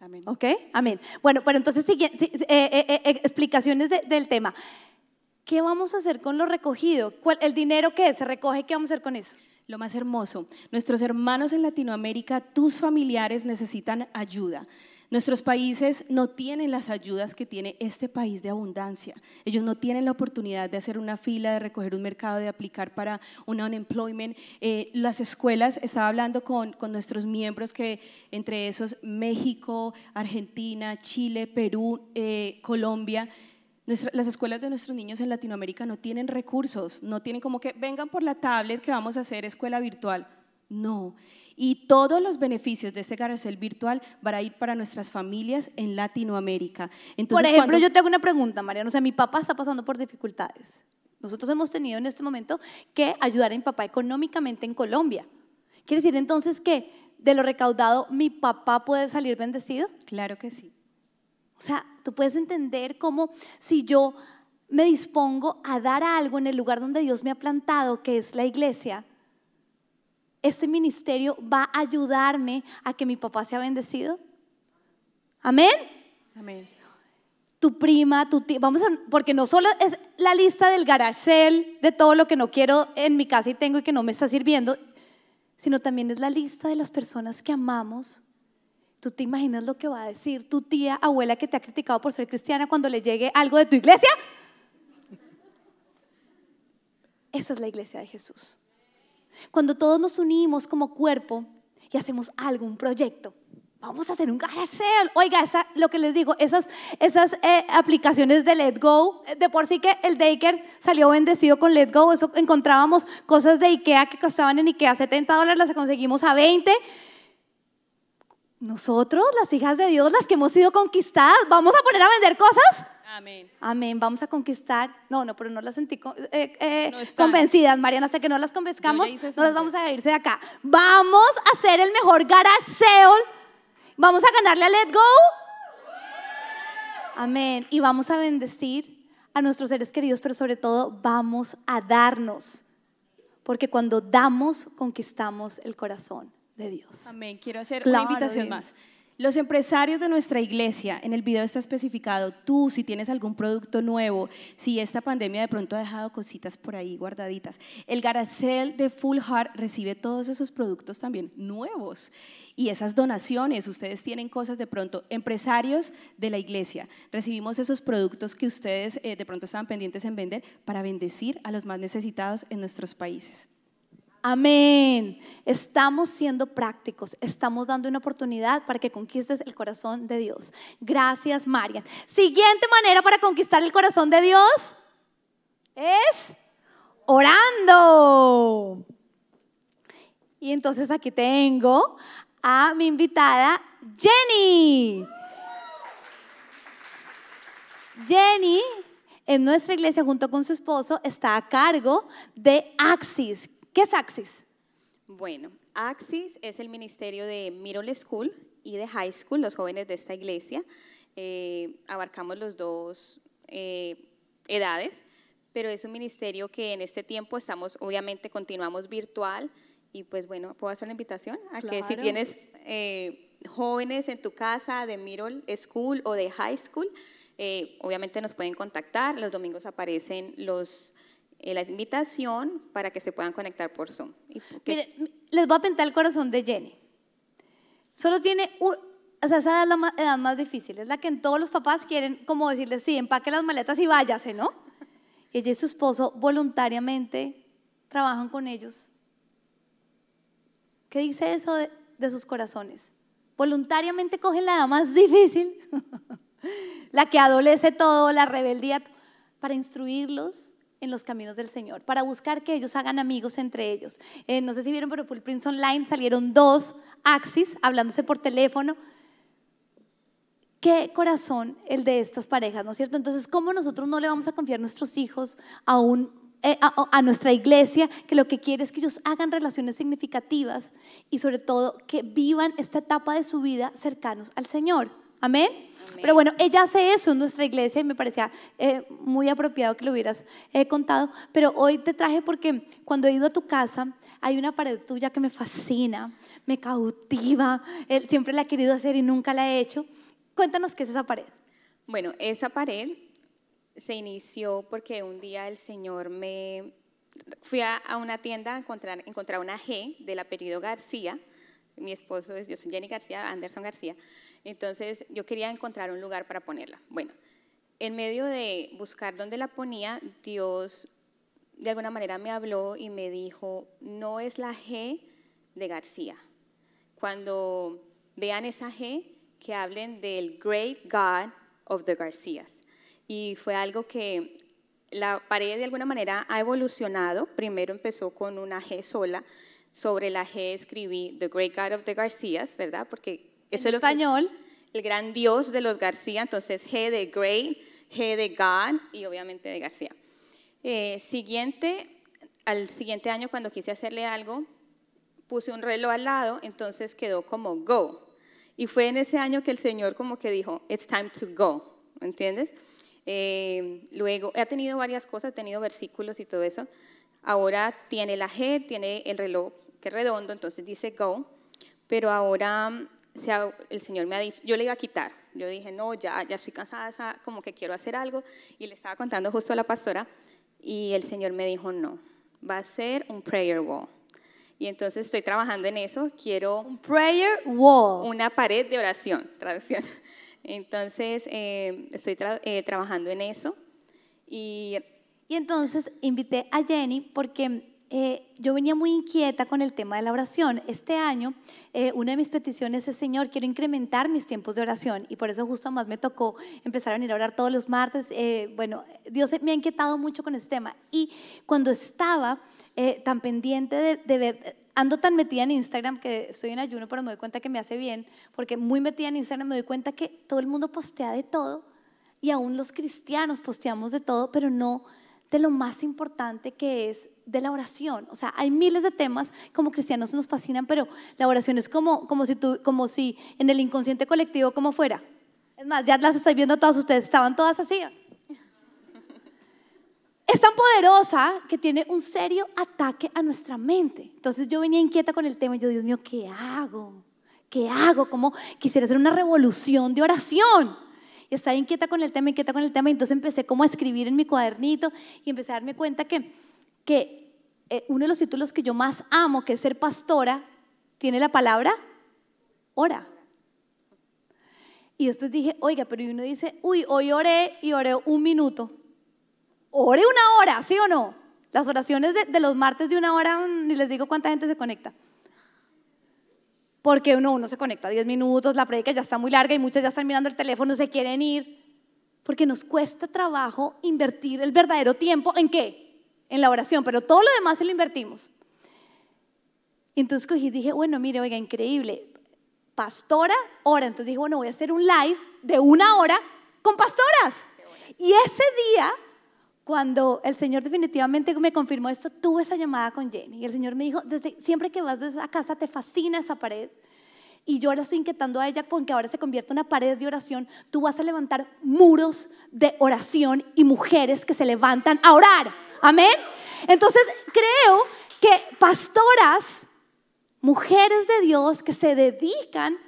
Amén. ¿Ok? Amén. Bueno, pero entonces, sigue, eh, eh, eh, explicaciones del tema. ¿Qué vamos a hacer con lo recogido? ¿El dinero que se recoge? ¿Qué vamos a hacer con eso? Lo más hermoso, nuestros hermanos en Latinoamérica, tus familiares necesitan ayuda. Nuestros países no tienen las ayudas que tiene este país de abundancia. Ellos no tienen la oportunidad de hacer una fila, de recoger un mercado, de aplicar para un unemployment. Eh, las escuelas, estaba hablando con, con, nuestros miembros que entre esos México, Argentina, Chile, Perú, eh, Colombia, las escuelas de nuestros niños en Latinoamérica no tienen recursos, no tienen como que vengan por la tablet que vamos a hacer escuela virtual. No. Y todos los beneficios de este garcel virtual van a ir para nuestras familias en Latinoamérica. Entonces, por ejemplo, yo te hago una pregunta, Mariana. O sea, mi papá está pasando por dificultades. Nosotros hemos tenido en este momento que ayudar a mi papá económicamente en Colombia. ¿Quiere decir entonces que de lo recaudado mi papá puede salir bendecido? Claro que sí. O sea, tú puedes entender cómo si yo me dispongo a dar algo en el lugar donde Dios me ha plantado, que es la iglesia, este ministerio va a ayudarme a que mi papá sea bendecido? Amén. Amén. Tu prima, tu tía, vamos a, porque no solo es la lista del garacel, de todo lo que no quiero en mi casa y tengo y que no me está sirviendo, sino también es la lista de las personas que amamos. ¿Tú te imaginas lo que va a decir tu tía, abuela que te ha criticado por ser cristiana cuando le llegue algo de tu iglesia? Esa es la iglesia de Jesús. Cuando todos nos unimos como cuerpo y hacemos algo, un proyecto, vamos a hacer un garage Oiga, esa, lo que les digo, esas, esas eh, aplicaciones de Let Go, de por sí que el Daycare salió bendecido con Let Go, eso encontrábamos cosas de Ikea que costaban en Ikea 70 dólares, las conseguimos a 20. Nosotros, las hijas de Dios, las que hemos sido conquistadas, vamos a poner a vender cosas. Amén. Amén. Vamos a conquistar. No, no, pero no las sentí eh, eh, convencidas, Mariana. Hasta que no las convenzcamos, no las vamos a irse de acá. Vamos a hacer el mejor garaseo. Vamos a ganarle a Let Go. Amén. Y vamos a bendecir a nuestros seres queridos, pero sobre todo vamos a darnos. Porque cuando damos, conquistamos el corazón de Dios. Amén. Quiero hacer una invitación más. Los empresarios de nuestra iglesia, en el video está especificado, tú si tienes algún producto nuevo, si esta pandemia de pronto ha dejado cositas por ahí guardaditas, el Garacel de Full Heart recibe todos esos productos también nuevos y esas donaciones, ustedes tienen cosas de pronto, empresarios de la iglesia, recibimos esos productos que ustedes eh, de pronto estaban pendientes en vender para bendecir a los más necesitados en nuestros países. Amén. Estamos siendo prácticos, estamos dando una oportunidad para que conquistes el corazón de Dios. Gracias, Marian. Siguiente manera para conquistar el corazón de Dios es orando. Y entonces aquí tengo a mi invitada Jenny. Jenny en nuestra iglesia junto con su esposo está a cargo de Axis, ¿Qué es Axis? Bueno, Axis es el ministerio de Middle School y de High School, los jóvenes de esta iglesia. Eh, abarcamos los dos eh, edades, pero es un ministerio que en este tiempo estamos, obviamente continuamos virtual y pues bueno, puedo hacer una invitación a que si tienes eh, jóvenes en tu casa de Middle School o de High School, obviamente nos pueden contactar. Los domingos aparecen los la invitación para que se puedan conectar por Zoom. Mire, les voy a pintar el corazón de Jenny. Solo tiene un, o sea, esa es la edad más difícil, es la que en todos los papás quieren como decirles, sí, empaque las maletas y váyase, ¿no? Ella y su esposo voluntariamente trabajan con ellos ¿Qué dice eso de, de sus corazones? Voluntariamente cogen la más difícil, la que adolece todo, la rebeldía, para instruirlos en los caminos del Señor, para buscar que ellos hagan amigos entre ellos. Eh, no sé si vieron, pero el Prince Online salieron dos Axis hablándose por teléfono. Qué corazón el de estas parejas, ¿no es cierto? Entonces, ¿cómo nosotros no le vamos a confiar nuestros hijos a, un, eh, a nuestra iglesia que lo que quiere es que ellos hagan relaciones significativas y sobre todo que vivan esta etapa de su vida cercanos al Señor? Amén. Pero bueno, ella hace eso en nuestra iglesia y me parecía eh, muy apropiado que lo hubieras eh, contado. Pero hoy te traje porque cuando he ido a tu casa hay una pared tuya que me fascina, me cautiva. Él siempre la ha querido hacer y nunca la he hecho. Cuéntanos qué es esa pared. Bueno, esa pared se inició porque un día el Señor me... Fui a, a una tienda a encontrar, encontrar una G del apellido García. Mi esposo es, yo soy Jenny García, Anderson García. Entonces yo quería encontrar un lugar para ponerla. Bueno, en medio de buscar dónde la ponía, Dios de alguna manera me habló y me dijo, no es la G de García. Cuando vean esa G, que hablen del Great God of the Garcías. Y fue algo que la pared de alguna manera ha evolucionado. Primero empezó con una G sola. Sobre la G escribí The Great God of the Garcías, ¿verdad? Porque eso en es español. el gran Dios de los García, entonces G de Great, G de God y obviamente de García. Eh, siguiente, al siguiente año cuando quise hacerle algo, puse un reloj al lado, entonces quedó como Go. Y fue en ese año que el Señor como que dijo, It's time to go, ¿entiendes? Eh, luego, ha tenido varias cosas, ha tenido versículos y todo eso. Ahora tiene la G, tiene el reloj que es redondo, entonces dice Go, pero ahora el Señor me ha dicho, yo le iba a quitar. Yo dije, no, ya, ya estoy cansada, como que quiero hacer algo. Y le estaba contando justo a la pastora y el Señor me dijo, no, va a ser un prayer wall. Y entonces estoy trabajando en eso. Quiero... Un prayer wall. Una pared de oración, traducción. Entonces eh, estoy eh, trabajando en eso. Y, y entonces invité a Jenny porque eh, yo venía muy inquieta con el tema de la oración. Este año, eh, una de mis peticiones es, Señor, quiero incrementar mis tiempos de oración y por eso justo más me tocó empezar a venir a orar todos los martes. Eh, bueno, Dios me ha inquietado mucho con este tema. Y cuando estaba tan pendiente de, de, ver, ando tan metida en Instagram que estoy en ayuno, pero me doy cuenta que me hace bien, porque muy metida en Instagram me doy cuenta que todo el mundo postea de todo y aún los cristianos posteamos de todo, pero no de lo más importante que es de la oración. O sea, hay miles de temas como cristianos nos fascinan, pero la oración es como, como, si, tú, como si en el inconsciente colectivo como fuera. Es más, ya las estoy viendo todas ustedes, estaban todas así. Es tan poderosa que tiene un serio ataque a nuestra mente. Entonces yo venía inquieta con el tema y yo, Dios mío, ¿qué hago? ¿Qué hago? Como quisiera hacer una revolución de oración y estaba inquieta con el tema, inquieta con el tema, y entonces empecé como a escribir en mi cuadernito y empecé a darme cuenta que, que eh, uno de los títulos que yo más amo, que es ser pastora, tiene la palabra ora. Y después dije, oiga, pero uno dice, uy, hoy oré y oré un minuto. Ore una hora, ¿sí o no? Las oraciones de, los martes de una hora, ni les digo cuánta gente se conecta porque uno, uno se conecta 10 minutos, la predica ya está muy larga y muchos ya están mirando el teléfono, se quieren ir, porque nos cuesta trabajo invertir el verdadero tiempo en qué? En la oración, pero todo lo demás se lo invertimos. Entonces cogí y dije, bueno, mire, oiga, increíble, pastora, hora. Entonces dije, bueno, voy a hacer un live de una hora con pastoras. Y ese día cuando el Señor definitivamente me confirmó esto, tuve esa llamada con Jenny y el Señor me dijo, desde, siempre que vas desde esa casa te fascina esa pared y yo ahora estoy inquietando a ella porque ahora se convierte en una pared de oración, tú vas a levantar muros de oración y mujeres que se levantan a orar. Amén. Entonces creo que pastoras, mujeres de Dios que se dedican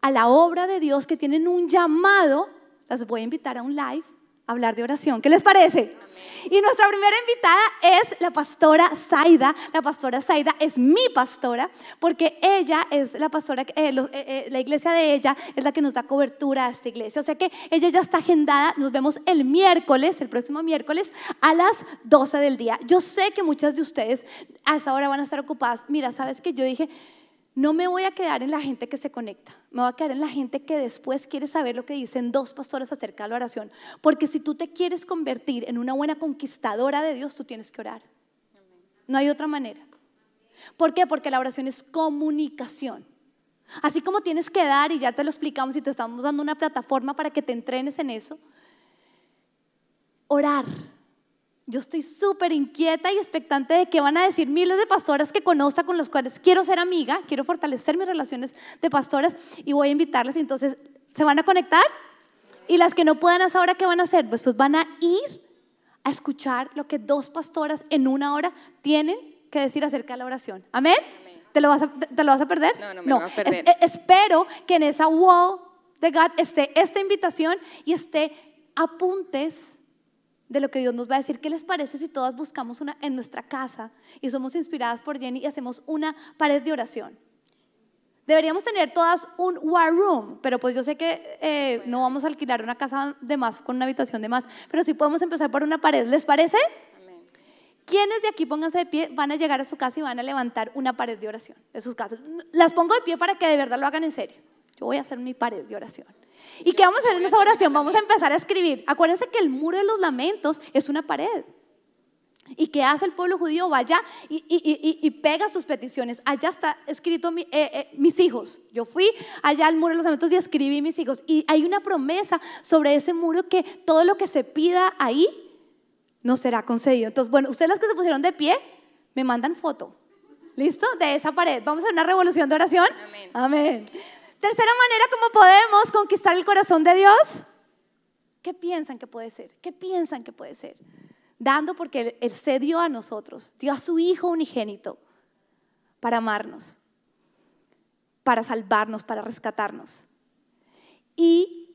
a la obra de Dios, que tienen un llamado, las voy a invitar a un live hablar de oración. ¿Qué les parece? Y nuestra primera invitada es la pastora Zaida. La pastora Zaida es mi pastora porque ella es la pastora, eh, eh, eh, la iglesia de ella es la que nos da cobertura a esta iglesia. O sea que ella ya está agendada. Nos vemos el miércoles, el próximo miércoles a las 12 del día. Yo sé que muchas de ustedes a esa hora van a estar ocupadas. Mira, sabes que yo dije, no me voy a quedar en la gente que se conecta, me voy a quedar en la gente que después quiere saber lo que dicen dos pastores acerca de la oración. Porque si tú te quieres convertir en una buena conquistadora de Dios, tú tienes que orar. No hay otra manera. ¿Por qué? Porque la oración es comunicación. Así como tienes que dar, y ya te lo explicamos y te estamos dando una plataforma para que te entrenes en eso, orar yo estoy súper inquieta y expectante de qué van a decir miles de pastoras que conozca, con los cuales quiero ser amiga, quiero fortalecer mis relaciones de pastoras y voy a invitarles. Entonces, ¿se van a conectar? Y las que no puedan hacer ahora, ¿qué van a hacer? Pues, pues van a ir a escuchar lo que dos pastoras en una hora tienen que decir acerca de la oración. ¿Amén? ¿Te, lo vas a, te, lo vas a perder? No, no me Lo voy a perder. espero que en esa wall de God esté esta invitación y esté apuntes de lo que Dios nos va a decir. ¿Qué les parece si todas buscamos una en nuestra casa y somos inspiradas por Jenny y hacemos una pared de oración? Deberíamos tener todas un war room, pero pues yo sé que eh, no vamos a alquilar una casa de más con una habitación de más, pero sí podemos empezar por una pared. ¿Les parece? ¿Quiénes de aquí pónganse de pie van a llegar a su casa y van a levantar una pared de oración de sus casas? Las pongo de pie para que de verdad lo hagan en serio. Yo voy a hacer mi pared de oración. ¿Y qué vamos a hacer en esa oración? Vamos a empezar a escribir. Acuérdense que el muro de los lamentos es una pared. ¿Y qué hace el pueblo judío? Vaya y, pega sus peticiones. Allá está escrito eh, eh, mis hijos. Yo fui allá al muro de los lamentos y escribí mis hijos. Y hay una promesa sobre ese muro que todo lo que se pida ahí no será concedido. Entonces, bueno, ustedes las que se pusieron de pie, me mandan foto. ¿Listo? De esa pared. Vamos a hacer una revolución de oración. Amén. Amén. Tercera manera como podemos conquistar el corazón de Dios. ¿Qué piensan que puede ser? ¿Qué piensan que puede ser? Dando porque Él, se dio a nosotros, dio a su Hijo unigénito para amarnos, para salvarnos, para rescatarnos. Y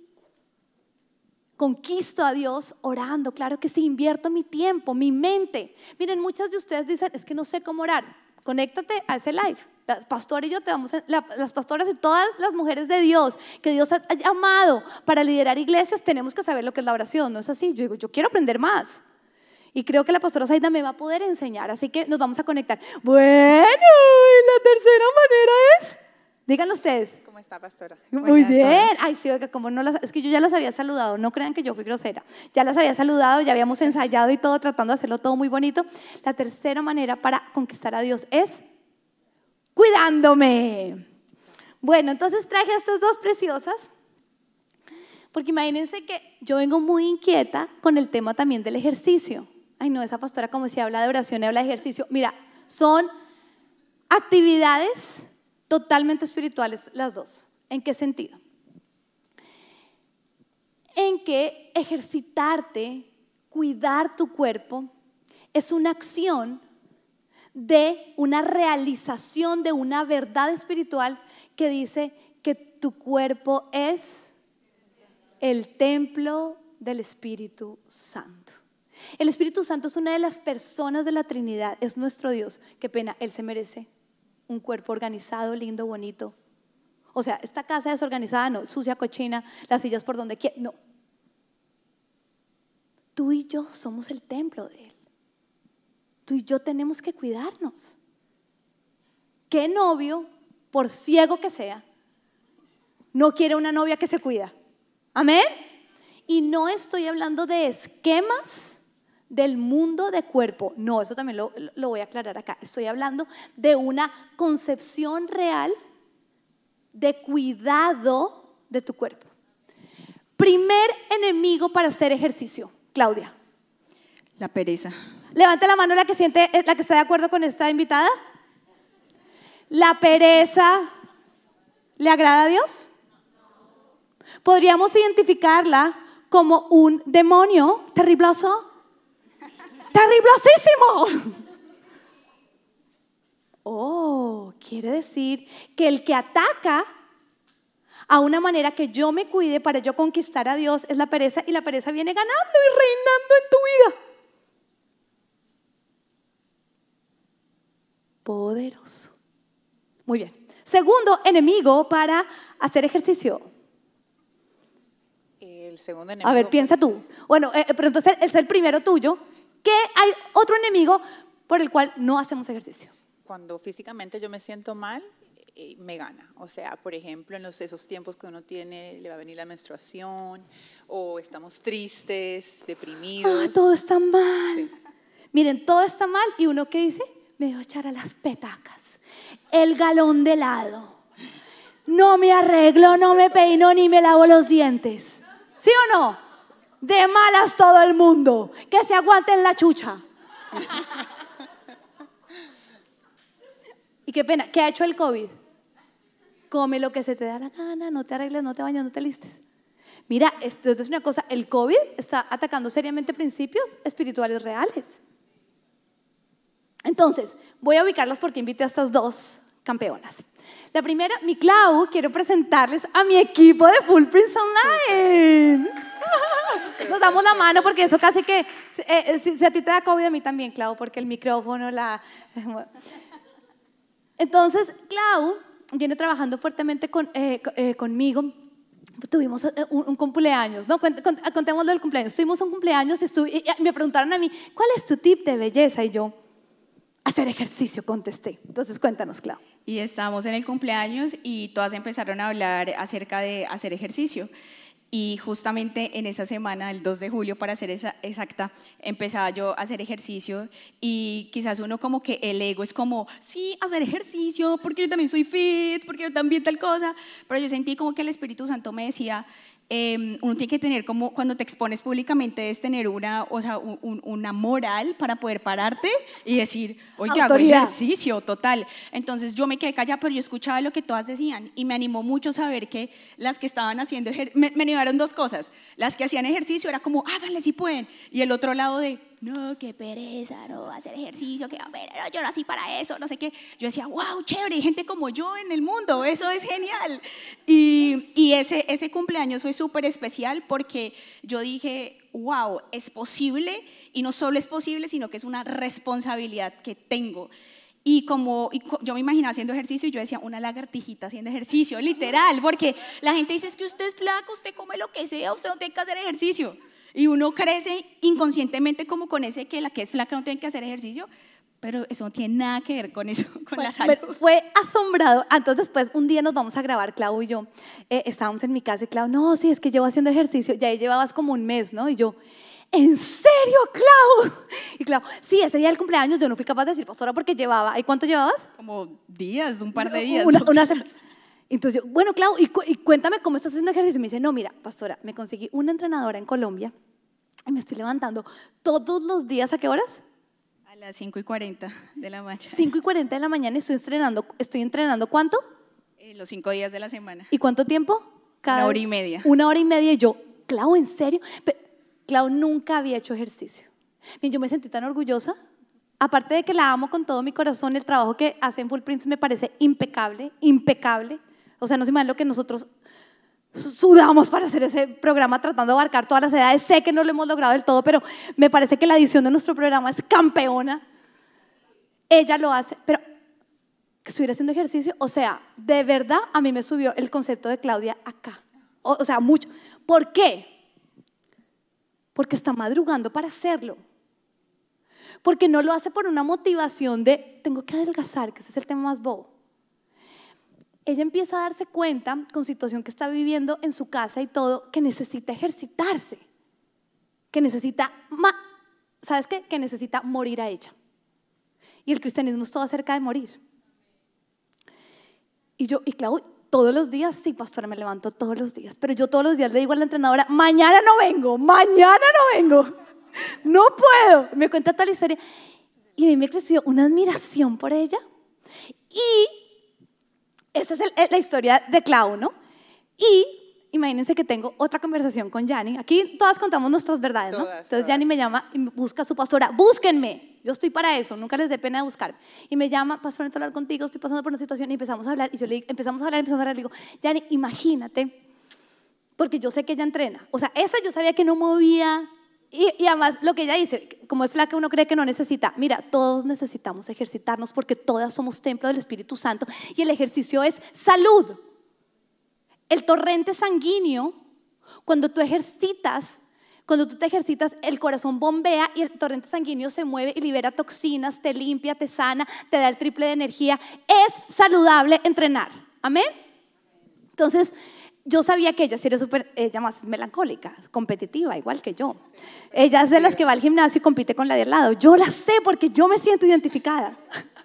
conquisto a Dios orando, claro que sí, invierto mi tiempo, mi mente. Miren, muchas de ustedes dicen, es que no sé cómo orar. Conéctate a ese live. Las pastoras y yo te vamos las pastoras y todas las mujeres de Dios que Dios ha llamado para liderar iglesias, tenemos que saber lo que es la oración, ¿no es así? Yo digo, yo quiero aprender más. Y creo que la pastora Saida me va a poder enseñar, así que nos vamos a conectar. Bueno, y la tercera manera es, díganlo ustedes. ¿Cómo está, pastora? Muy bien. Ay, sí, oiga, como no las, es que yo ya las había saludado, no crean que yo fui grosera. Ya las había saludado, ya habíamos ensayado y todo, tratando de hacerlo todo muy bonito. La tercera manera para conquistar a Dios es cuidándome. Bueno, entonces traje estas dos preciosas, porque imagínense que yo vengo muy inquieta con el tema también del ejercicio. Ay, no, esa pastora como si habla de oración y habla de ejercicio. Mira, son actividades totalmente espirituales las dos. ¿En qué sentido? En que ejercitarte, cuidar tu cuerpo, es una acción de una realización de una verdad espiritual que dice que tu cuerpo es el templo del Espíritu Santo. El Espíritu Santo es una de las personas de la Trinidad, es nuestro Dios. Qué pena, Él se merece un cuerpo organizado, lindo, bonito. O sea, esta casa desorganizada, no, sucia, cochina, las sillas por donde quiera, no. Tú y yo somos el templo de Él tú y yo tenemos que cuidarnos. ¿Qué novio, por ciego que sea, no quiere una novia que se cuida? Amén. Y no estoy hablando de esquemas del mundo de cuerpo. No, eso también lo, lo, voy a aclarar acá. Estoy hablando de una concepción real de cuidado de tu cuerpo. Primer enemigo para hacer ejercicio, Claudia. La pereza. Levante la mano la que siente, eh, la que está de acuerdo con esta invitada. La pereza le agrada a Dios. Podríamos identificarla como un demonio terribloso, terriblosísimo. Oh, quiere decir que el que ataca a una manera que yo me cuide para yo conquistar a Dios es la pereza y la pereza viene ganando y reinando en tu vida. Poderoso. Muy bien. Segundo enemigo para hacer ejercicio. El segundo enemigo. A ver, piensa tú. Bueno, eh, pero entonces es el primero tuyo. ¿Qué hay otro enemigo por el cual no hacemos ejercicio? Cuando físicamente yo me siento mal, eh, me gana. O sea, por ejemplo, en los, esos tiempos que uno tiene, le va a venir la menstruación, o estamos tristes, deprimidos. Ah, todo está mal. Miren, todo está mal y uno que dice, me a echar a las petacas. El galón de helado. No me arreglo, no me peino ni me lavo los dientes. ¿Sí o no? De malas todo el mundo. Que se aguanten la chucha. y qué pena, ¿qué ha hecho el COVID? Come lo que se te da la gana, no te arregles, no te bañas, no te listes. Mira, esto es una cosa, el COVID está atacando seriamente principios espirituales reales. Entonces, voy a ubicarlos porque invité a estas dos campeonas. La primera, mi Clau, quiero presentarles a mi equipo de Full Prince Online. Nos damos la mano porque eso casi que, eh, eh, si, a ti te da COVID, a mí también, Clau, porque el micrófono, la... Entonces, Clau viene trabajando fuertemente con, eh, conmigo. Tuvimos un, cumpleaños, ¿no? Contémoslo del cumpleaños. Tuvimos un cumpleaños y me preguntaron a mí, ¿cuál es tu tip de belleza? Y yo, hacer ejercicio, contesté. Entonces cuéntanos, Clau. Y estamos en el cumpleaños y todas empezaron a hablar acerca de hacer ejercicio. Y justamente en esa semana, el 2 de julio, para ser exacta, empezaba yo a hacer ejercicio y quizás uno como que el ego es como, sí, hacer ejercicio, porque yo también soy fit, porque yo también tal cosa, pero yo sentí como que el Espíritu Santo me decía, Em, uno tiene que tener como cuando te expones públicamente es tener una, o sea, una moral para poder pararte y decir, oye, hago ejercicio, total. Entonces yo me quedé callada, pero yo escuchaba lo que todas decían y me animó mucho saber que las que estaban haciendo ejercicio, me, me animaron dos cosas. Las que hacían ejercicio era como, háganle si pueden. Y el otro lado de, no, qué pereza, no, hacer ejercicio, que a ver, yo nací para eso, no sé qué. Yo decía, wow, chévere, hay gente como yo en el mundo, eso es genial. Y, y ese, ese cumpleaños fue súper especial porque yo dije, wow, es posible y no solo es posible, sino que es una responsabilidad que tengo. Y como yo me imaginaba haciendo ejercicio y yo decía, una lagartijita haciendo ejercicio, literal, porque la gente dice es que usted es flaco, usted come lo que sea, usted no tiene que hacer ejercicio. Y uno crece inconscientemente como con ese que la que es flaca no tiene que hacer ejercicio, pero eso no tiene nada que ver con eso, con la salud. Fue asombrado. Entonces después un día nos vamos a grabar, Clau y yo. Eh, estábamos en mi casa y Clau, no, sí, es que llevo haciendo ejercicio. Ya ahí llevabas como un mes, ¿no? Y yo, ¿en serio, Clau? Y Clau, sí, ese día del cumpleaños yo no fui capaz de decir, pastora, porque llevaba. ¿Y cuánto llevabas? Como días, un par de días. Una, una Entonces yo, bueno, Clau, y, cuéntame cómo estás haciendo ejercicio. Y me dice, no, mira, pastora, me conseguí una entrenadora en Colombia y me estoy levantando todos los días. ¿A qué horas? A las 5 y 40 de la mañana. 5 y 40 de la mañana y estoy entrenando. ¿Estoy entrenando cuánto? Eh, los cinco días de la semana. ¿Y cuánto tiempo? Cada una hora y media. Una hora y media. Y yo, Clau, ¿en serio? Clau nunca había hecho ejercicio. Bien, yo me sentí tan orgullosa. Aparte de que la amo con todo mi corazón, el trabajo que hace en Full Prince me parece impecable, impecable. O sea, no se me lo que nosotros sudamos para hacer ese programa tratando de abarcar todas las edades. Sé que no lo hemos logrado del todo, pero me parece que la edición de nuestro programa es campeona. Ella lo hace, pero estuviera haciendo ejercicio, o sea, de verdad a mí me subió el concepto de Claudia acá. O, o sea, mucho. ¿Por qué? Porque está madrugando para hacerlo. Porque no lo hace por una motivación de tengo que adelgazar, que ese es el tema más bobo ella empieza a darse cuenta, con situación que está viviendo en su casa y todo, que necesita ejercitarse, que necesita, ¿sabes qué? Que necesita morir a ella. Y el cristianismo es todo acerca de morir. Y yo, y claro, todos los días, sí, pastora, me levanto todos los días, pero yo todos los días le digo a la entrenadora, mañana no vengo, mañana no vengo, no puedo. Me cuenta toda la historia. Y a mí me creció una admiración por ella. Y esta es la historia de Clau, ¿no? Y imagínense que tengo otra conversación con Yanni. Aquí todas contamos nuestras verdades, ¿no? Entonces Yanni me llama y busca a su pastora, búsquenme. Yo estoy para eso, nunca les dé pena de buscar. Y me llama, pastor, necesito hablar contigo, estoy pasando por una situación y empezamos a hablar. Y yo le empezamos a hablar, empezamos a hablar, le digo, Yani, imagínate, porque yo sé que ella entrena. O sea, esa yo sabía que no movía. Y, y además, lo que ella dice, como es flaca, uno cree que no necesita. Mira, todos necesitamos ejercitarnos porque todas somos templo del Espíritu Santo y el ejercicio es salud. El torrente sanguíneo, cuando tú ejercitas, cuando tú te ejercitas, el corazón bombea y el torrente sanguíneo se mueve y libera toxinas, te limpia, te sana, te da el triple de energía. Es saludable entrenar. Amén. Entonces, yo sabía que ella era súper, ella más melancólica, competitiva, igual que yo. Ella es de las que va al gimnasio y compite con la de al lado. Yo la sé porque yo me siento identificada.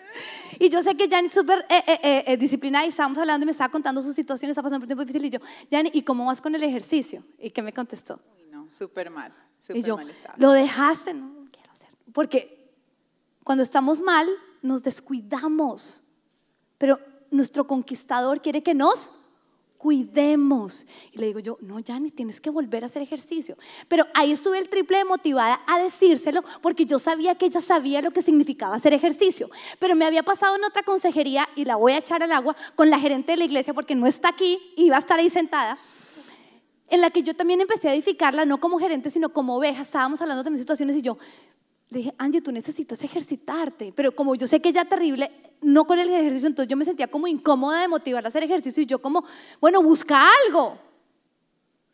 Y yo sé que Jani es súper eh, eh, eh, disciplinada y estábamos hablando y me estaba contando su situación, está pasando por un tiempo difícil y yo, Jani, ¿y cómo vas con el ejercicio? ¿Y qué me contestó? Uy, no, súper mal, Y súper yo, mal estaba. lo dejaste, no, no quiero hacer. Porque cuando estamos mal, nos descuidamos. Pero nuestro conquistador quiere que nos cuidemos. Y le digo yo, no, Jani, tienes que volver a hacer ejercicio. Pero ahí estuve el triple de motivada a decírselo porque yo sabía que ella sabía lo que significaba hacer ejercicio. Pero me había pasado en otra consejería y la voy a echar al agua con la gerente de la iglesia porque no está aquí y va a estar ahí sentada en la que yo también empecé a edificarla, no como gerente, sino como oveja. Estábamos hablando de situaciones y yo le dije, Angie, tú necesitas ejercitarte. Pero como yo sé que ella terrible, no con el ejercicio, entonces yo me sentía como incómoda de motivarla a hacer ejercicio y yo como, bueno, busca algo.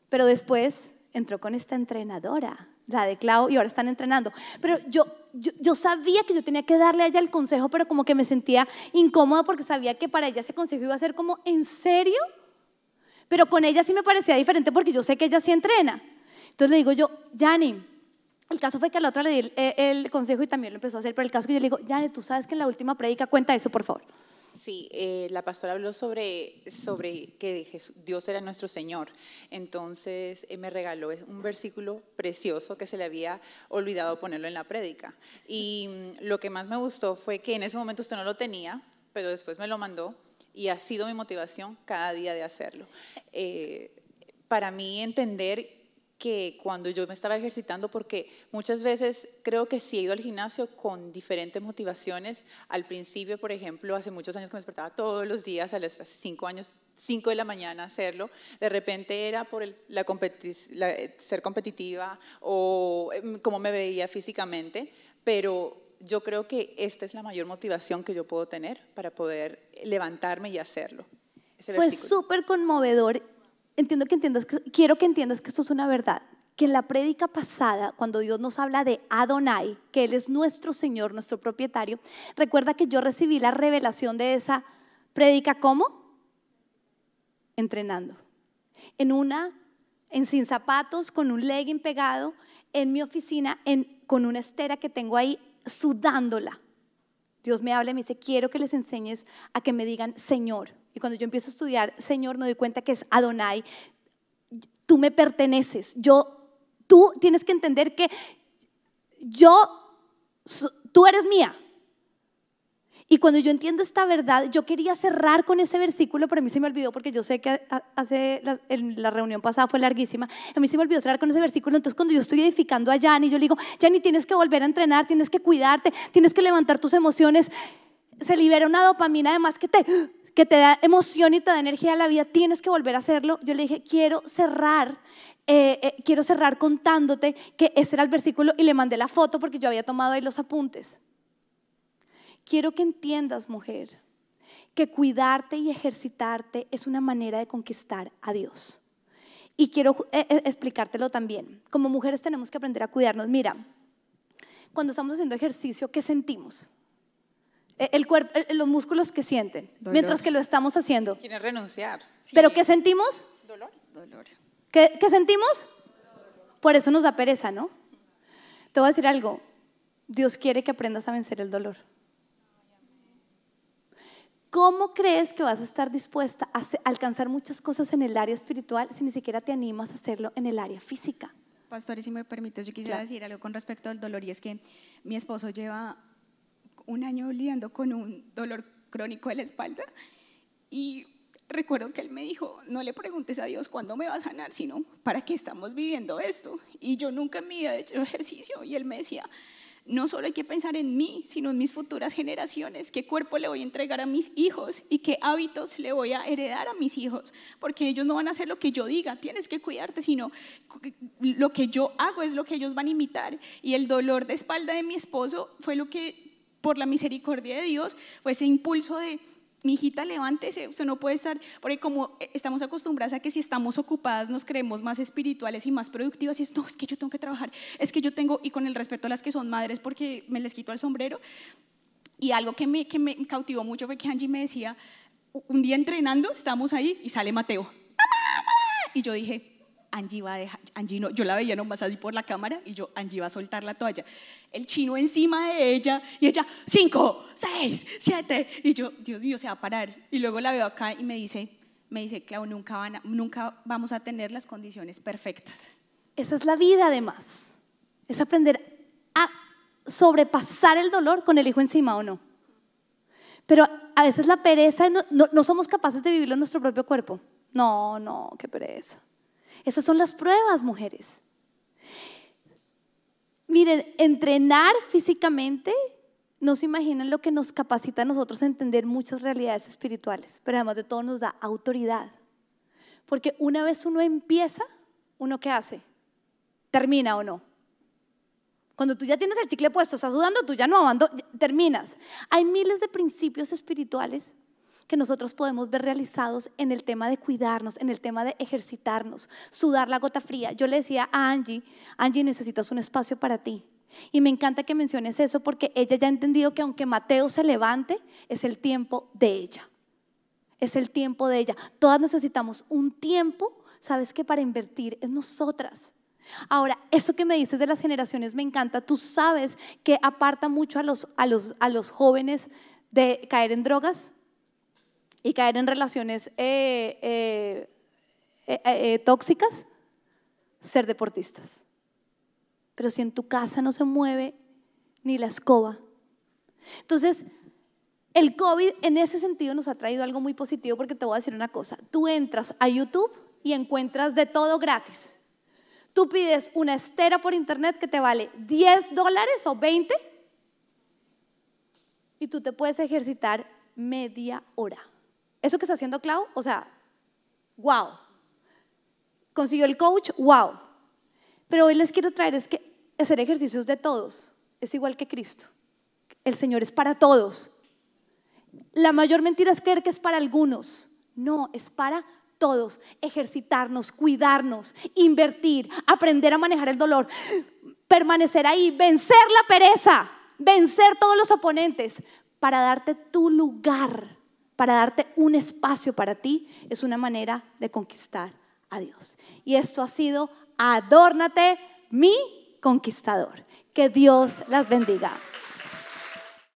Pero después entró con esta entrenadora, la de Clau, y ahora están entrenando. Pero yo, yo, yo sabía que yo tenía que darle a ella el consejo, pero como que me sentía incómoda porque sabía que para ella ese consejo iba a ser como, ¿en serio? Pero con ella sí me parecía diferente porque yo sé que ella sí entrena. Entonces le digo yo, Jani, el caso fue que a la otra le di el, el consejo y también lo empezó a hacer, pero el caso que yo le digo, Jani, tú sabes que en la última prédica cuenta eso, por favor. Sí, eh, la pastora habló sobre, sobre que Jesús- Dios era nuestro Señor. Entonces eh, me regaló un versículo precioso que se le había olvidado ponerlo en la prédica. Y mm, lo que más me gustó fue que en ese momento usted no lo tenía, pero después me lo mandó y ha sido mi motivación cada día de hacerlo. Eh, para mí entender que cuando yo me estaba ejercitando, porque muchas veces creo que sí he ido al gimnasio con diferentes motivaciones. Al principio, por ejemplo, hace muchos años que me despertaba todos los días a las 5 años, 5 de la mañana hacerlo. De repente era por el- la competi- la- eh, ser competitiva o em, cómo me veía físicamente, pero yo creo que esta es la mayor motivación que yo puedo tener para poder levantarme y hacerlo. Fue súper conmovedor. Entiendo que entiendas que, quiero que entiendas que esto es una verdad. Que en la prédica pasada, cuando Dios nos habla de Adonai, que Él es nuestro Señor, nuestro propietario, recuerda que yo recibí la revelación de esa prédica, ¿cómo? Entrenando. En una, en sin zapatos, con un legging pegado, en mi oficina, en, con una estera que tengo ahí, sudándola. Dios me habla y me dice, quiero que les enseñes a que me digan Señor. Y cuando yo empiezo a estudiar Señor, me doy cuenta que es Adonai. Tú me perteneces. Yo, tú tienes que entender que yo, tú eres mía. Y cuando yo entiendo esta verdad, yo quería cerrar con ese versículo, pero a mí se me olvidó porque yo sé que hace la, la reunión pasada fue larguísima. A mí se me olvidó cerrar con ese versículo. Entonces, cuando yo estoy edificando a Yanni, yo le digo, Yanni, tienes que volver a entrenar, tienes que cuidarte, tienes que levantar tus emociones. Se libera una dopamina además que te, que te da emoción y te da energía a la vida. Tienes que volver a hacerlo. Yo le dije, quiero cerrar. eh, eh, quiero cerrar contándote que ese era el versículo y le mandé la foto porque yo había tomado ahí los apuntes. Quiero que entiendas, mujer, que cuidarte y ejercitarte es una manera de conquistar a Dios. Y quiero eh, explicártelo también. Como mujeres tenemos que aprender a cuidarnos. Mira, cuando estamos haciendo ejercicio, ¿qué sentimos? Eh, El cuerpo, eh, los músculos que sienten Dolor. mientras que lo estamos haciendo. Quieren renunciar. ¿Pero qué sentimos? ¿Dolor? Dolor. ¿Qué, qué sentimos? Por eso nos da pereza, ¿no? Te voy a decir algo. Dios quiere que aprendas a vencer el dolor. ¿Cómo crees que vas a estar dispuesta a alcanzar muchas cosas en el área espiritual si ni siquiera te animas a hacerlo en el área física? Pastor, y si me permites, yo quisiera Claro. decir algo con respecto al dolor y es que mi esposo lleva un año lidiando con un dolor crónico de la espalda. Y recuerdo que él me dijo, no le preguntes a Dios cuándo me va a sanar, sino para qué estamos viviendo esto. Y yo nunca en mi he hecho ejercicio. Y él me decía, no solo hay que pensar en mí, sino en mis futuras generaciones, qué cuerpo le voy a entregar a mis hijos y qué hábitos le voy a heredar a mis hijos, porque ellos no van a hacer lo que yo diga, tienes que cuidarte, sino lo que yo hago es lo que ellos van a imitar. Y el dolor de espalda de mi esposo fue lo que, por la misericordia de Dios, fue ese impulso de mi hijita, levántese, usted no puede estar, porque como estamos acostumbradas a que si estamos ocupadas nos creemos más espirituales y más productivas, y es, no, es que yo tengo que trabajar, es que yo tengo, y con el respeto a las que son madres porque me les quito el sombrero, y algo que me, que me cautivó mucho fue que Angie me decía, un día entrenando, estamos ahí y sale Mateo, ¡Mamá, mamá! y yo dije, Angie va a dejar, Angie no, yo la veía nomás así por la cámara y yo, Angie va a soltar la toalla. El chino encima de ella y ella, cinco, seis, siete. Y yo, Dios mío, se va a parar. Y luego la veo acá y me dice, me dice, Clau, nunca, van nunca vamos a tener las condiciones perfectas. Esa es la vida además. Es aprender a sobrepasar el dolor con el hijo encima o no. Pero a veces la pereza, no, no somos capaces de vivirlo en nuestro propio cuerpo. No, no, qué pereza. Esas son las pruebas, mujeres. Miren, entrenar físicamente, no se imaginan lo que nos capacita a nosotros a entender muchas realidades espirituales, pero además de todo nos da autoridad. Porque una vez uno empieza, ¿uno qué hace? ¿Termina o no? Cuando tú ya tienes el chicle puesto, estás sudando, tú ya no abandonas, terminas. Hay miles de principios espirituales que nosotros podemos ver realizados en el tema de cuidarnos, en el tema de ejercitarnos, sudar la gota fría. Yo le decía a Angie, Angie, necesitas un espacio para ti. Y me encanta que menciones eso porque ella ya ha entendido que aunque Mateo se levante, es el tiempo de ella. Es el tiempo de ella. Todas necesitamos un tiempo, ¿sabes qué? Para invertir en nosotras. Ahora, eso que me dices de las generaciones me encanta. Tú sabes que aparta mucho a los, a los, a los jóvenes de caer en drogas y caer en relaciones eh, eh, eh, tóxicas, ser deportistas. Pero si en tu casa no se mueve ni la escoba. Entonces, el COVID en ese sentido nos ha traído algo muy positivo porque te voy a decir una cosa. Tú entras a YouTube y encuentras de todo gratis. Tú pides una estera por internet que te vale 10 dólares o 20 y tú te puedes ejercitar media hora. Eso que está haciendo Clau, o sea, wow. Consiguió el coach, wow. Pero hoy les quiero traer es que hacer ejercicios de todos es igual que Cristo. El Señor es para todos. La mayor mentira es creer que es para algunos. No, es para todos. Ejercitarnos, cuidarnos, invertir, aprender a manejar el dolor, permanecer ahí, vencer la pereza, vencer todos los oponentes para darte tu lugar para darte un espacio para ti, es una manera de conquistar a Dios. Y esto ha sido Adórnate, mi conquistador. Que Dios las bendiga.